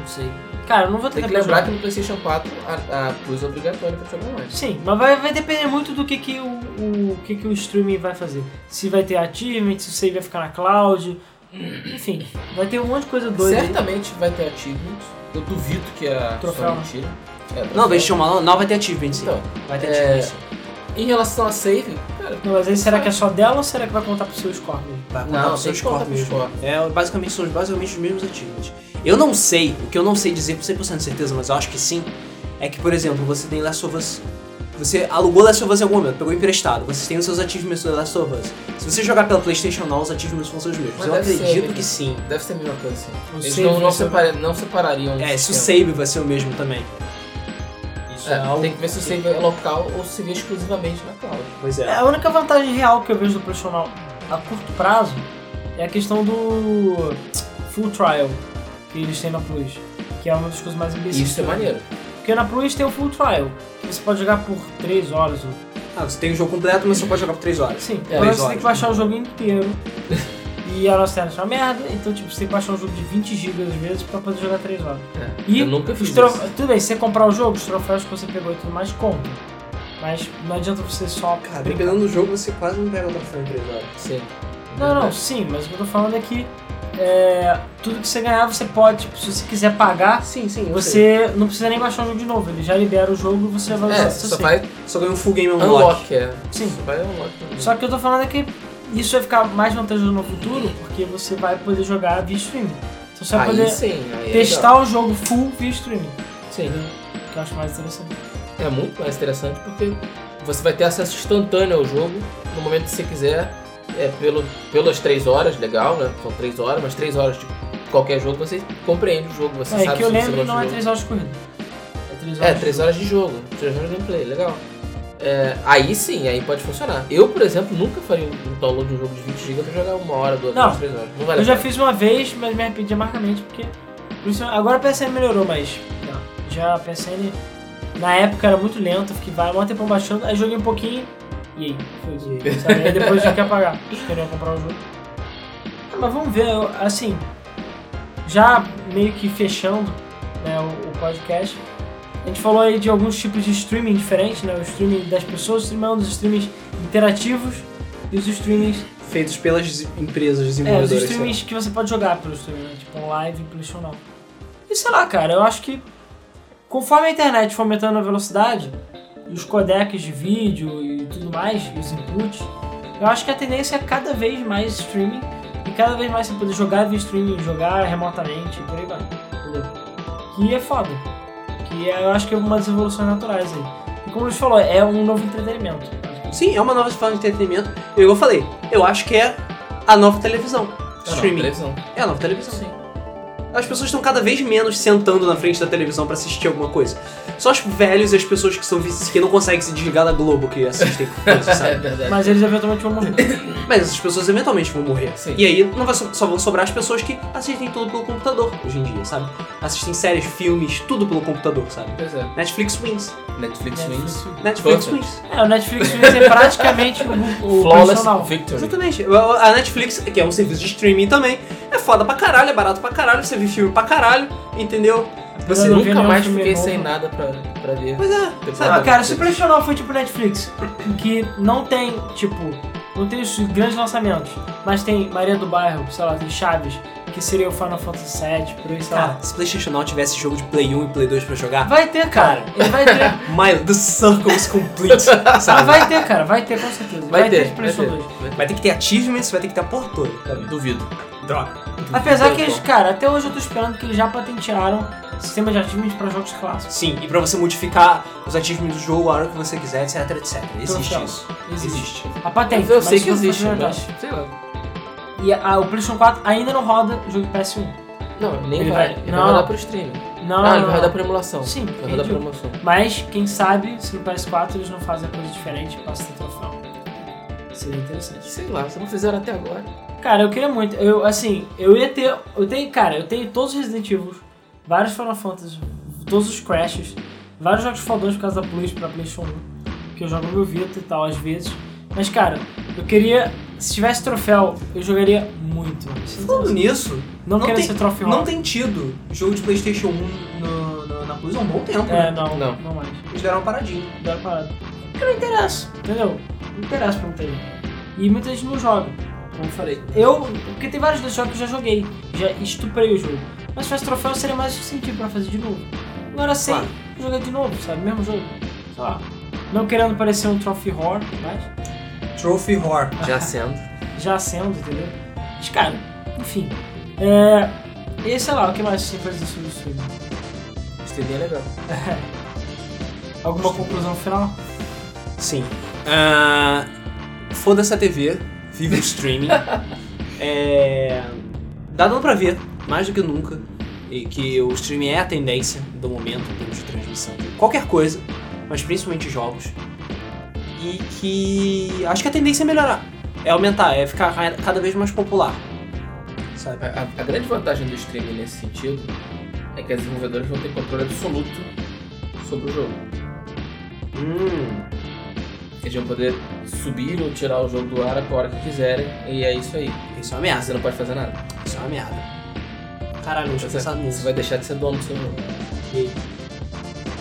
Não sei. Cara, eu não vou ter Tem que lembrar que no PlayStation 4 a, a Plus é obrigatória pra jogar online. Sim, mas vai, vai depender muito do que, que, o, o, que, que o streaming vai fazer. Se vai ter achievement, se o save vai ficar na cloud. Enfim, vai ter um monte de coisa doida. aí. Certamente vai ter achievements. Eu duvido que a Troféu. Sony tira. É, Não, troféu. PlayStation Now não vai ter achievement, sim. Então, vai ter é, achievement, sim. Em relação a save, cara, Não, mas aí será que é só dela ou será que vai contar pro seu score? mesmo? Vai contar Não, pro seu tem que contar score pro mesmo. score. É, basicamente são basicamente os mesmos achievements. Eu não sei, o que eu não sei dizer com 100% de certeza, mas eu acho que sim, é que, por exemplo, você tem Last of Us. Você alugou Last of Us em algum momento, pegou emprestado, você tem os seus achievements do Last of Us. Se você jogar pela PlayStation Now, os achievements vão ser os mesmos. Mas eu deve ser, acredito né? que sim. deve ser a mesma coisa assim. O Eles save não, vai não, ser- separa- não separariam É, se o sistema. save vai ser o mesmo também. É, tem que ver se o save é local ou se vê exclusivamente na cloud. Pois É, é. a única vantagem real que eu vejo do Now a curto prazo é a questão do full trial que eles têm na Plus. Que é uma das coisas mais imbecis. Isso é maneiro. Porque na Plus tem o full trial, que você pode jogar por 3 horas. ou- Ah, você tem o jogo completo, mas você pode jogar por 3 horas. Sim, É, você tem horas. que baixar o jogo inteiro. e a nossa internet é uma merda, então tipo, você tem que baixar um jogo de 20 GB às vezes pra poder jogar 3 horas. É, E eu nunca fiz trof- isso. Tudo bem, se você comprar o jogo, os troféus que você pegou e tudo mais contam. Mas não adianta você só. Cara, brincar. dependendo do jogo, você quase não pega o troféu em 3 horas. Sim. Não, não, sim, mas o que eu tô falando é que é, tudo que você ganhar você pode, tipo, se você quiser pagar, Sim, sim. eu sei. você não precisa nem baixar o jogo de novo, ele já libera o jogo e você vai usar É, o seu só vai Só ganha um full game unlock. unlock, é. Sim. Só vai unlock. também. Só que eu tô falando é que isso vai ficar mais vantajoso no futuro, porque você vai poder jogar via streaming. Então você vai aí poder sim, é testar o jogo full via streaming. Sim. que eu acho mais interessante. É muito mais interessante porque você vai ter acesso instantâneo ao jogo no momento que você quiser. É pelo, pelas 3 horas, legal, né? São 3 horas, mas 3 horas de qualquer jogo você compreende o jogo, você É, sabe que eu lembro não é 3 horas de corrida. É 3 jogo. horas. É, 3 horas de jogo, 3 horas de gameplay, legal. É, aí sim, aí pode funcionar. Eu, por exemplo, nunca faria um download de um jogo de 20 GB pra jogar uma hora, duas Não. horas, três horas. Não vale Eu já fiz uma vez, mas me arrependi amargamente porque. Agora a PSN melhorou, mas. não, já a PSN na época era muito lento, fiquei vai um tempão baixando, aí joguei um pouquinho e aí, foi isso. Aí depois eu que apagar. Queria comprar o jogo. Ah, Mas vamos ver, assim. Já meio que fechando né, o podcast. A gente falou aí de alguns tipos de streaming diferentes, né? O streaming das pessoas, o streaming é um dos streamings interativos e os streamings Feitos pelas empresas é, os desenvolvedoras. streamings que você pode jogar pelo streaming, né? tipo live e PlayStation. E sei lá, cara, eu acho que conforme a internet for aumentando a velocidade, e os codecs de vídeo e tudo mais, e os inputs, eu acho que a tendência é cada vez mais streaming e cada vez mais você poder jogar via streaming, jogar remotamente e por aí vai. Entendeu? Que é foda. Que é, eu acho que é uma das evoluções naturais aí. E como o Luiz falou, é um novo entretenimento. Sim, é uma nova forma de entretenimento. E igual eu falei, eu acho que é a nova televisão. Ah, não, Streaming. televisão. É a nova televisão. Sim. As pessoas estão cada vez menos sentando na frente da televisão pra assistir alguma coisa. Só os velhos e as pessoas que são que não conseguem se desligar da Globo que assistem coisas, É sabe? verdade. Mas eles eventualmente vão morrer. Mas essas pessoas eventualmente vão morrer. Sim. E aí não vai so- só vão sobrar as pessoas que assistem tudo pelo computador hoje em dia, sabe? Assistem séries, filmes, tudo pelo computador, sabe? Pois é. Netflix wins. Netflix wins. Netflix Perfect. wins. É, o Netflix vai ser praticamente o, o Flawless. Victory. Exatamente. A Netflix, que é um serviço de streaming também, é foda pra caralho, é barato pra caralho, você vê filme pra caralho, entendeu? Você vi Nunca mais fiquei novo. sem nada pra, pra ver. Pois é, sabe? Ah, cara, se o profissional foi tipo Netflix, que não tem, tipo, não tem os grandes lançamentos, mas tem Maria do Bairro, sei lá, tem Chaves, que seria o Final Fantasy VII, por aí, sei lá. Cara, se PlayStation Now tivesse jogo de Play 1 e Play 2 pra jogar, Vai ter, cara. Ele vai ter. my, the circle is complete, Ah, sabe? vai ter, cara. Vai ter, com certeza. Vai, ter, de vai ter. PlayStation 2. Vai ter. Vai ter que ter achievements, vai ter que ter a porra toda. Duvido. Droga. Apesar que Duvido, eles, cara, até hoje eu tô esperando que eles já patentearam sistema de achievements pra jogos clássicos. Sim, e pra você modificar os achievements do jogo a hora que você quiser, etc, etc. Existe Troféu. isso. Existe. A patente. Eu sei mas que existe, mas verdade. sei lá. E a- o PlayStation 4 ainda não roda jogo de PS1. Não, nem Ele vai. vai- Ele não. vai rodar pro streaming. Não, ah, ele não, vai rodar por emulação. Sim, vai rodar por entendi. emulação. Mas, quem sabe, se no PS4 eles não fazem a coisa diferente e passam troféu. Seria interessante. Sei lá, se não fizeram até agora. Cara, eu queria muito. Eu, assim, eu ia ter. Eu tenho, cara, eu tenho todos os Resident Evil, vários Final Fantasy, todos os Crashes, vários jogos fodões por causa da Plus pra PlayStation 1, que eu jogo no meu Vita e tal, às vezes. Mas, cara, eu queria. Se tivesse troféu, eu jogaria muito. Falando nisso, Não, quero tem, ser troféu. não tem tido jogo de Playstation 1 no- no- na Plus há um bom tempo, É, né? não, não, Não. mais. Eles deram uma paradinha. Deram parada. Porque não interessa, entendeu? Não interessa pra não ter. E muita gente não joga, como eu falei. Eu, porque tem vários desses jogos que eu já joguei, já estuprei o jogo. Mas se tivesse troféu seria mais sentido pra fazer de novo. Agora sem Claro. jogar de novo, sabe? Mesmo jogo. Sei lá. Não querendo parecer um trophy horror, mas Trophy Whore. Já sendo. já sendo, entendeu? Mas cara, enfim. É. E sei lá, o que mais você tem pra dizer sobre isso? Streaming é legal. Alguma conclusão final? Sim. Ah, Foda-se a TV, vive o streaming. é, dá dando pra ver, mais do que nunca, e que o streaming é a tendência do momento em termos de transmissão de qualquer coisa, mas principalmente jogos. E que acho que a tendência é melhorar, é aumentar, é ficar ca- cada vez mais popular. Sabe? A, a- a grande vantagem do streaming nesse sentido é que as desenvolvedoras vão ter controle absoluto sobre o jogo. Hum, Eles vão poder subir ou tirar o jogo do ar a hora que quiserem, e é isso aí. isso é uma merda. Você não pode fazer nada. Isso é uma merda. Caralho, não tinha Você, pensado você nisso. vai deixar de ser dono do seu jogo. E aí?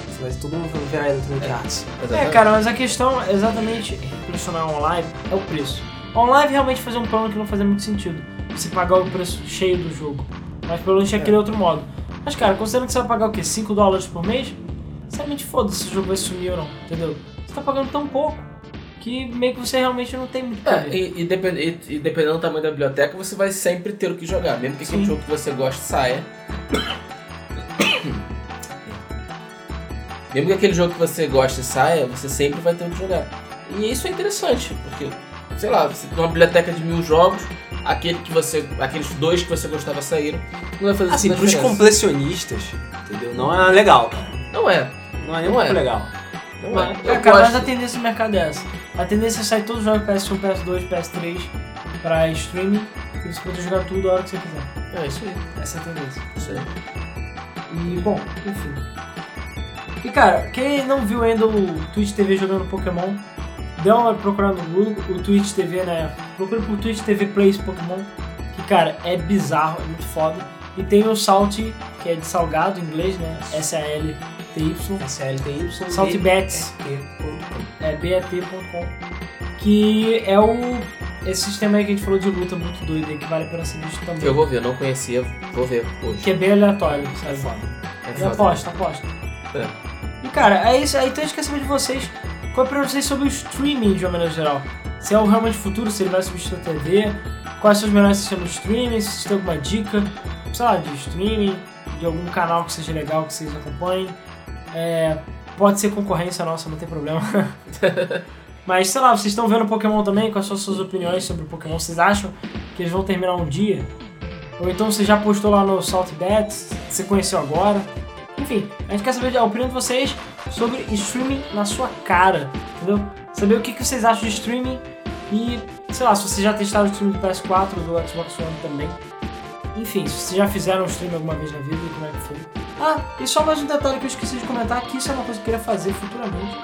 Isso vai mundo virar Electronic Arts. É, cara, mas a questão é exatamente impressionar online é o preço. Online realmente fazer um plano que não fazia muito sentido. Você pagar o preço cheio do jogo. Mas pelo menos tinha aquele outro modo. Mas cara, considerando que você vai pagar o quê? 5 dólares por mês? Sinceramente foda-se se o jogo vai sumir ou não, entendeu? Você tá pagando tão pouco que meio que você realmente não tem muito É, e, e, depend- e- e dependendo do tamanho da biblioteca, você vai sempre ter o que jogar. Mesmo que aquele jogo que você gosta saia. Mesmo que aquele jogo que você gosta saia, você sempre vai ter o que jogar. E isso é interessante, porque, sei lá, você tem uma biblioteca de mil jogos, aquele que você. aqueles dois que você gostava saíram, não vai fazer Assim, pros completionistas, entendeu? Não é legal, cara. Não é. Não é Não é. legal. Não é. É, Eu cara, mas a tendência do mercado é essa. A tendência é sair todos os jogos PS1, PS2, PS3 pra streaming e você poder jogar tudo a hora que você quiser. É isso aí. Essa é a tendência. Isso aí. E, bom, enfim. E, cara, quem não viu ainda o Twitch TV jogando Pokémon, dê uma procurada no Google, o Twitch TV, né? Procure por Twitch TV Plays Pokémon, que, cara, é bizarro, é muito foda. E tem o Salt, que é de salgado em inglês, né? S-A-L-T-Y. SLTY. Saltbats. é bet.com, que é o esse sistema aí que a gente falou de luta muito doido aí, que vale a pena ser visto também. Que eu vou ver, eu não conhecia, vou ver hoje. Que é bem aleatório, sabe? É foda. É E foda. aposta, aposta. É. E cara, é isso aí. Então quer saber de vocês. Qual é a opinião vocês sobre o streaming de uma maneira geral? Se é o realmente futuro, se ele vai substituir a TV, quais são os melhores sistemas de streaming, se vocês têm alguma dica, sei lá, de streaming, de algum canal que seja legal, que vocês acompanhem. É, pode ser concorrência nossa, não tem problema. Mas sei lá, vocês estão vendo Pokémon também? Quais são as suas opiniões sobre Pokémon? Vocês acham que eles vão terminar um dia? Ou então você já postou lá no Salt Bets, você conheceu agora? Enfim, a gente quer saber a opinião de vocês sobre streaming na sua cara, entendeu? Saber o que, vocês acham de streaming e, sei lá, se vocês já testaram o streaming do PS4 ou do Xbox One também. Enfim, se vocês já fizeram um stream alguma vez na vida e como é que foi. Ah, e só mais um detalhe que eu esqueci de comentar, que isso é uma coisa que eu queria fazer futuramente,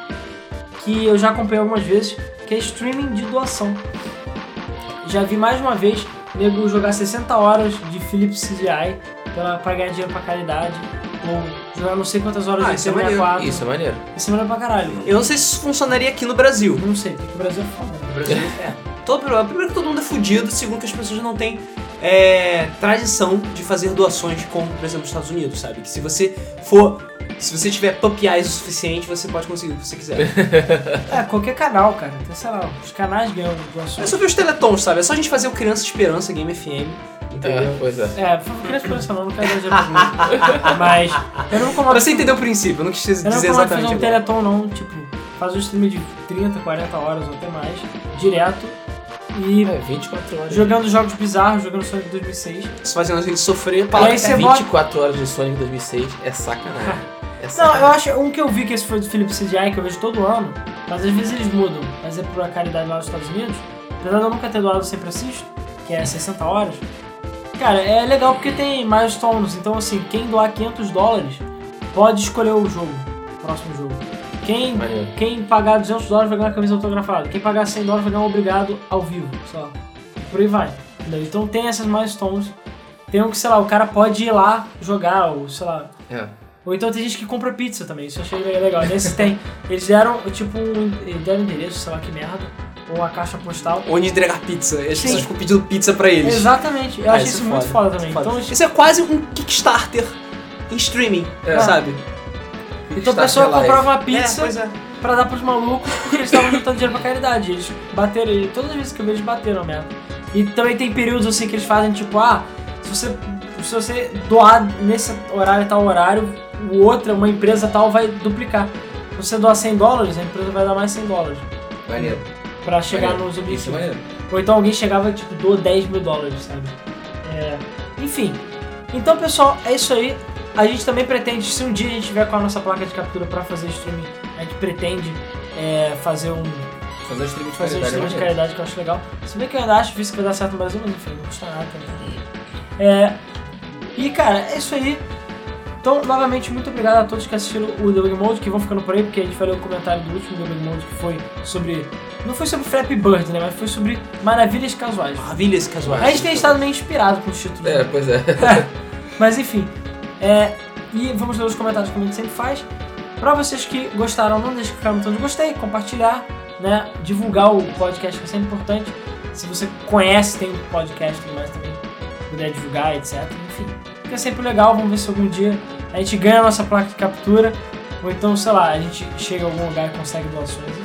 que eu já acompanhei algumas vezes, que é streaming de doação. Já vi mais uma vez nego jogar 60 horas de Philips CGI pra, pra ganhar dinheiro pra caridade, ou jogar não sei quantas horas Ah, de isso é maneiro. 64. Isso é maneiro. Isso é maneiro pra caralho. Eu não sei se isso funcionaria aqui no Brasil. Não sei, porque o Brasil é foda. né? No Brasil, é. Todo, primeiro que todo mundo é fudido, segundo que as pessoas não têm é, tradição de fazer doações como, por exemplo, nos Estados Unidos, sabe? Que se você for. Se você tiver pup eyes o suficiente, você pode conseguir o que você quiser. É, qualquer canal, cara. Então, sei lá, os canais ganham É doações. sobre os teletons, sabe? É só a gente fazer o Criança Esperança Game FM, entendeu? É, pois é. É, por favor, não criança por não, não quero muito. Mas eu não. Você entendeu o princípio, eu não quis Eu não me dizer incomodo de fazer exatamente. um agora. teleton, não. Tipo, faz um stream de 30, 40 horas ou até mais, direto. E É, 24 horas. jogando jogos bizarros, jogando Sonic 2006. Você fazendo a gente sofrer para. aí você bota 24 horas de Sonic 2006 é sacanagem. É Não, sacanagem. eu acho. Um que eu vi que esse foi do Philip CGI, que eu vejo todo ano, mas às vezes eles mudam. Mas é por caridade lá nos Estados Unidos. Apesar de eu nunca ter doado, eu sempre assisto, que é 60 horas. Cara, é legal porque tem milestones. Então, assim, quem doar 500 dólares pode escolher o jogo, o próximo jogo. Quem, Maneiro. quem pagar 200 dólares vai ganhar uma camisa autografada. Quem pagar 100 dólares vai ganhar um obrigado ao vivo, só. Por aí vai. entendeu? Então tem essas milestones. Tem um que, sei lá, o cara pode ir lá jogar, ou sei lá, É. ou então tem gente que compra pizza também, isso eu achei legal. Nesse tem. Eles deram, tipo, um, deram endereço, sei lá que merda, ou uma caixa postal. Onde entregar pizza. As Sim. pessoas ficam pedindo pizza pra eles. Exatamente, eu Ah, achei isso isso é muito foda, foda também. Foda. Então, eles- Isso é quase um Kickstarter em streaming, É. sabe? Então a pessoa Live. comprava uma É, pizza pois é. pra dar pros malucos porque eles estavam juntando dinheiro pra caridade. Eles bateram, e todas as vezes que eu vi eles bateram mesmo. E também tem períodos assim que eles fazem tipo, ah, se você, se você doar nesse horário tal horário, o outro, uma empresa tal, vai duplicar. Se você doar 100 dólares, a empresa vai dar mais 100 dólares Maneiro. pra chegar Maneiro. nos Isso é objetivos. maneiro. Ou então alguém chegava tipo, doa 10 mil dólares, sabe? É, enfim. Então, pessoal, é isso aí. A gente também pretende, se um dia a gente tiver com a nossa placa de captura pra fazer streaming, a gente pretende é, fazer um Fazer um stream de fazer um qualidade. stream é de maneiro. caridade que eu acho legal. Se bem que eu ainda acho difícil que vai dar certo no Brasil, mas enfim, não custa nada também. É, e cara, é isso aí. Então, novamente, muito obrigado a todos que assistiram o Debug Mode, que vão ficando por aí, porque a gente falou o comentário do último Debug Mode que foi sobre. Não foi sobre Flappy Bird, né? Mas foi sobre maravilhas casuais. Maravilhas casuais. A gente tem estado meio inspirado com os títulos. É, pois é. Mas enfim. É, e vamos ler os comentários como a gente sempre faz. Pra vocês que gostaram, não deixe de clicar no botão de gostei, compartilhar, né? Divulgar o podcast, que é sempre importante. Se você conhece, tem um podcast e mais também, puder divulgar, etc. Enfim, fica sempre legal. Vamos ver se algum dia a gente ganha a nossa placa de captura. Ou então, sei lá, a gente chega a algum lugar e consegue doações.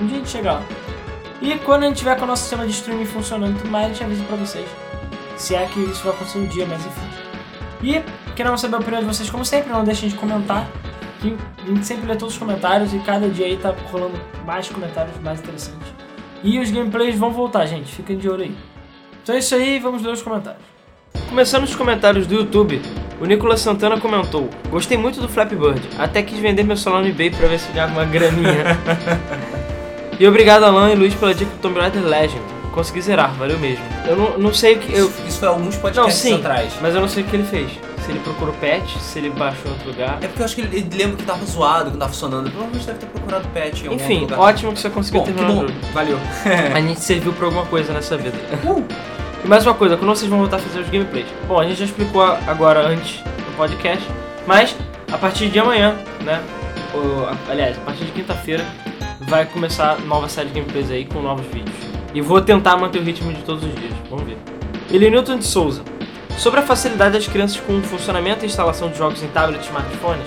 Um dia a gente chega lá. E quando a gente tiver com o nosso sistema de streaming funcionando e tudo mais, a gente avisa pra vocês. Se é que isso vai acontecer um dia, mas enfim. E queremos saber a opinião de vocês, como sempre, não deixem de comentar. Que a gente sempre lê todos os comentários e cada dia aí tá rolando mais comentários mais interessantes. E os gameplays vão voltar, gente. Fiquem de olho aí. Então é isso aí, vamos ler os comentários. Começando os comentários do YouTube, o Nicolas Santana comentou: Gostei muito do Flappy Bird, até quis vender meu celular no eBay pra ver se ganhava uma graninha. e obrigado, Alan e Luiz, pela dica do Tomb Raider Legend. Consegui zerar, valeu mesmo. Eu não, não sei o que. Eu, Isso, isso foi alguns não, podcasts sim, atrás. mas eu não sei o que ele fez. Se ele procurou patch, se ele baixou em outro lugar. É porque eu acho que ele, ele lembra que tava zoado, que não tava funcionando. Provavelmente deve ter procurado patch em algum Enfim, lugar. ótimo que você conseguiu Bom, terminar o bom. jogo. Valeu. A gente serviu pra alguma coisa nessa vida. E mais uma coisa, quando vocês vão voltar a fazer os gameplays? Bom, a gente já explicou agora antes do podcast, mas a partir de amanhã, né? ou, aliás, a partir de quinta-feira, vai começar nova série de gameplays aí com novos vídeos. E vou tentar manter o ritmo de todos os dias, vamos ver. Elenilton de Souza. Sobre a facilidade das crianças com o funcionamento e instalação de jogos em tablets e smartphones,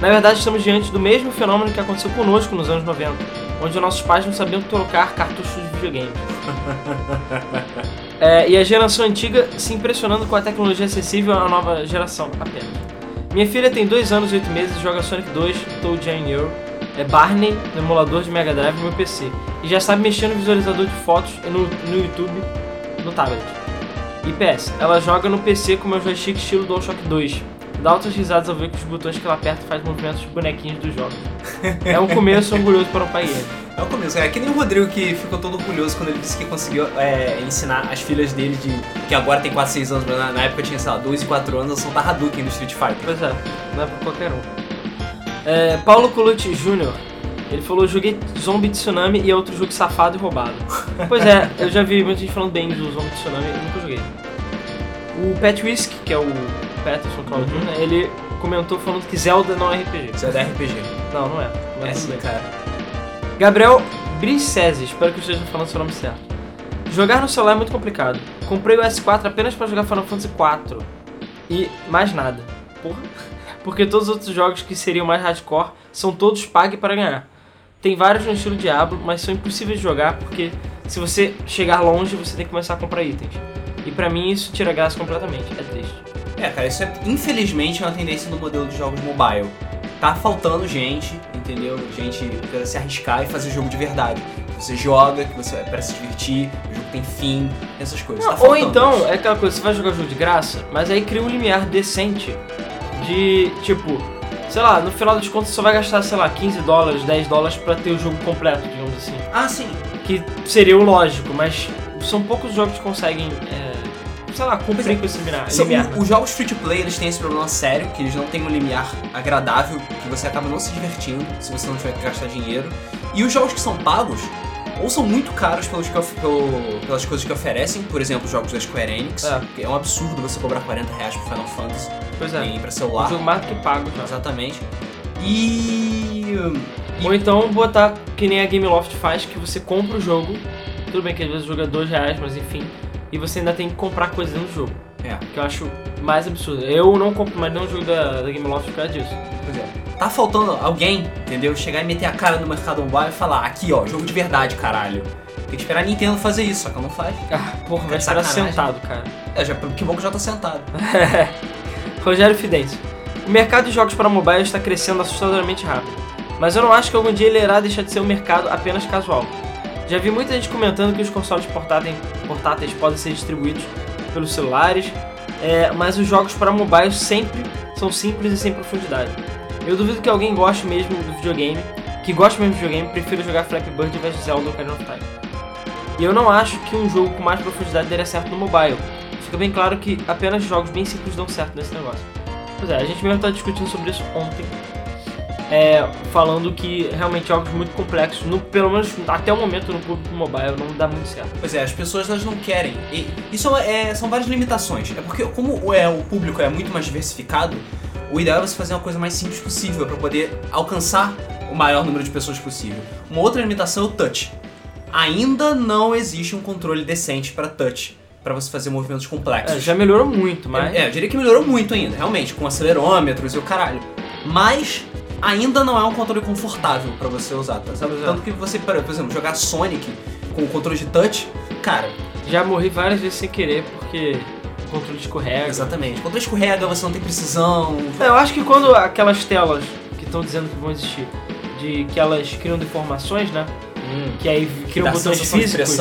na verdade estamos diante do mesmo fenômeno que aconteceu conosco nos anos 90, onde nossos pais não sabiam trocar cartuchos de videogame. É, e a geração antiga se impressionando com a tecnologia acessível à nova geração apenas. Minha filha tem 2 anos e 8 meses e joga Sonic 2, Toad and Earl, é Barney no emulador de Mega Drive no meu PC e já sabe mexer no visualizador de fotos e no, no YouTube no tablet. E PS, ela joga no PC com meu joystick estilo DualShock 2. Dá altas risadas ao ver que os botões que ela aperta faz movimentos de bonequinhos dos jogos. É um começo orgulhoso para um pai. É o começo. É que nem o Rodrigo que ficou todo orgulhoso quando ele disse que conseguiu é, ensinar as filhas dele de. que agora tem 4, 6 anos, mas na, na época tinha, sei lá, 2 e 4 anos, a soltar Hadouken no Street Fighter. Pois é, não é pra qualquer um. É, Paulo Colucci Jr. Ele falou: joguei Zombie Tsunami e é outro jogo safado e roubado. pois é, eu já vi muita gente falando bem do Zombie Tsunami e nunca joguei. O Pat Whisk, que é o Patterson Cloud Jr., ele comentou falando que Zelda não é RPG. Isso é RPG. Não, não é. Mas É tudo sim, cara. Gabriel Bricese, espero que eu esteja falando seu nome certo. Jogar no celular é muito complicado. Comprei o S4 apenas para jogar Final Fantasy IV. E mais nada. Porra. Porque todos os outros jogos que seriam mais hardcore são todos pague para ganhar. Tem vários no estilo Diablo, mas são impossíveis de jogar porque se você chegar longe, você tem que começar a comprar itens. E pra mim isso tira graça completamente. É triste. É, cara, isso é infelizmente é uma tendência no modelo de jogos mobile. Tá faltando gente, entendeu? Gente pra se arriscar e fazer jogo de verdade. Que você joga, que você vai pra se divertir, o jogo tem fim, essas coisas. Tá Ou então, isso. é aquela coisa, você vai jogar jogo de graça, mas aí cria um limiar decente de, tipo, sei lá, no final das contas você só vai gastar, sei lá, 15 dólares, 10 dólares pra ter o jogo completo, digamos assim. Ah, sim. Que seria o lógico, mas são poucos jogos que conseguem, é, sei lá, cumprir com esse limiar. São- né? Os jogos free to play eles têm esse problema sério, que eles não têm um limiar agradável, que você acaba não se divertindo se você não tiver que gastar dinheiro. E os jogos que são pagos, ou são muito caros pelos que pelo- pelas coisas que oferecem, por exemplo, os jogos da Square Enix, É. que é um absurdo você cobrar 40 reais pro Final Fantasy Pois é, pra um celular. jogo mais do que pago já. Exatamente. E. Ou então botar que nem a Gameloft faz, que você compra o jogo, tudo bem que às vezes o jogo é 2 reais, mas enfim, e você ainda tem que comprar coisas dentro do jogo. É, Que eu acho mais absurdo. Eu não compro mais nenhum jogo da, da Gameloft por causa disso. pois é. Tá faltando alguém, entendeu? Chegar e meter a cara no mercado mobile e falar: aqui ó, jogo de verdade, caralho. Tem que esperar a Nintendo fazer isso, só que ela não faz. Ah, porra, vai sacanagem. sentado, cara. É, já, que bom que já tá sentado. Rogério Fidense. O mercado de jogos para mobile está crescendo assustadoramente rápido, mas eu não acho que algum dia ele irá deixar de ser um mercado apenas casual. Já vi muita gente comentando que os consoles portáteis, portáteis podem ser distribuídos pelos celulares, é, mas os jogos para mobile sempre são simples e sem profundidade. Eu duvido que alguém goste mesmo do videogame, que goste mesmo do videogame, prefira jogar Flappy Bird de Zelda Ocarina of Time. E eu não acho que um jogo com mais profundidade daria certo no mobile. Fica bem claro que apenas jogos bem simples dão certo nesse negócio. Pois é, a gente mesmo estava discutindo sobre isso ontem. É, falando que realmente jogos muito complexos, no, pelo menos até o momento no público mobile, não dá muito certo. Pois é, as pessoas elas não querem. E isso é, são várias limitações. É porque, como é, o público é muito mais diversificado, o ideal é você fazer uma coisa mais simples possível para poder alcançar o maior número de pessoas possível. Uma outra limitação é o touch. Ainda não existe um controle decente para touch, para você fazer movimentos complexos. É, já melhorou muito, mas. É, eu diria que melhorou muito ainda, realmente, com acelerômetros e o caralho. Mas ainda não é um controle confortável pra você usar, tá? Sabe? É. Tanto que você, por exemplo, jogar Sonic com o controle de touch, cara, Já morri várias vezes sem querer porque o controle escorrega. exatamente. O controle escorrega, você não tem precisão. É, eu acho que quando aquelas telas que estão dizendo que vão existir, de que elas criam deformações, né? Que aí criam dá botões físicos.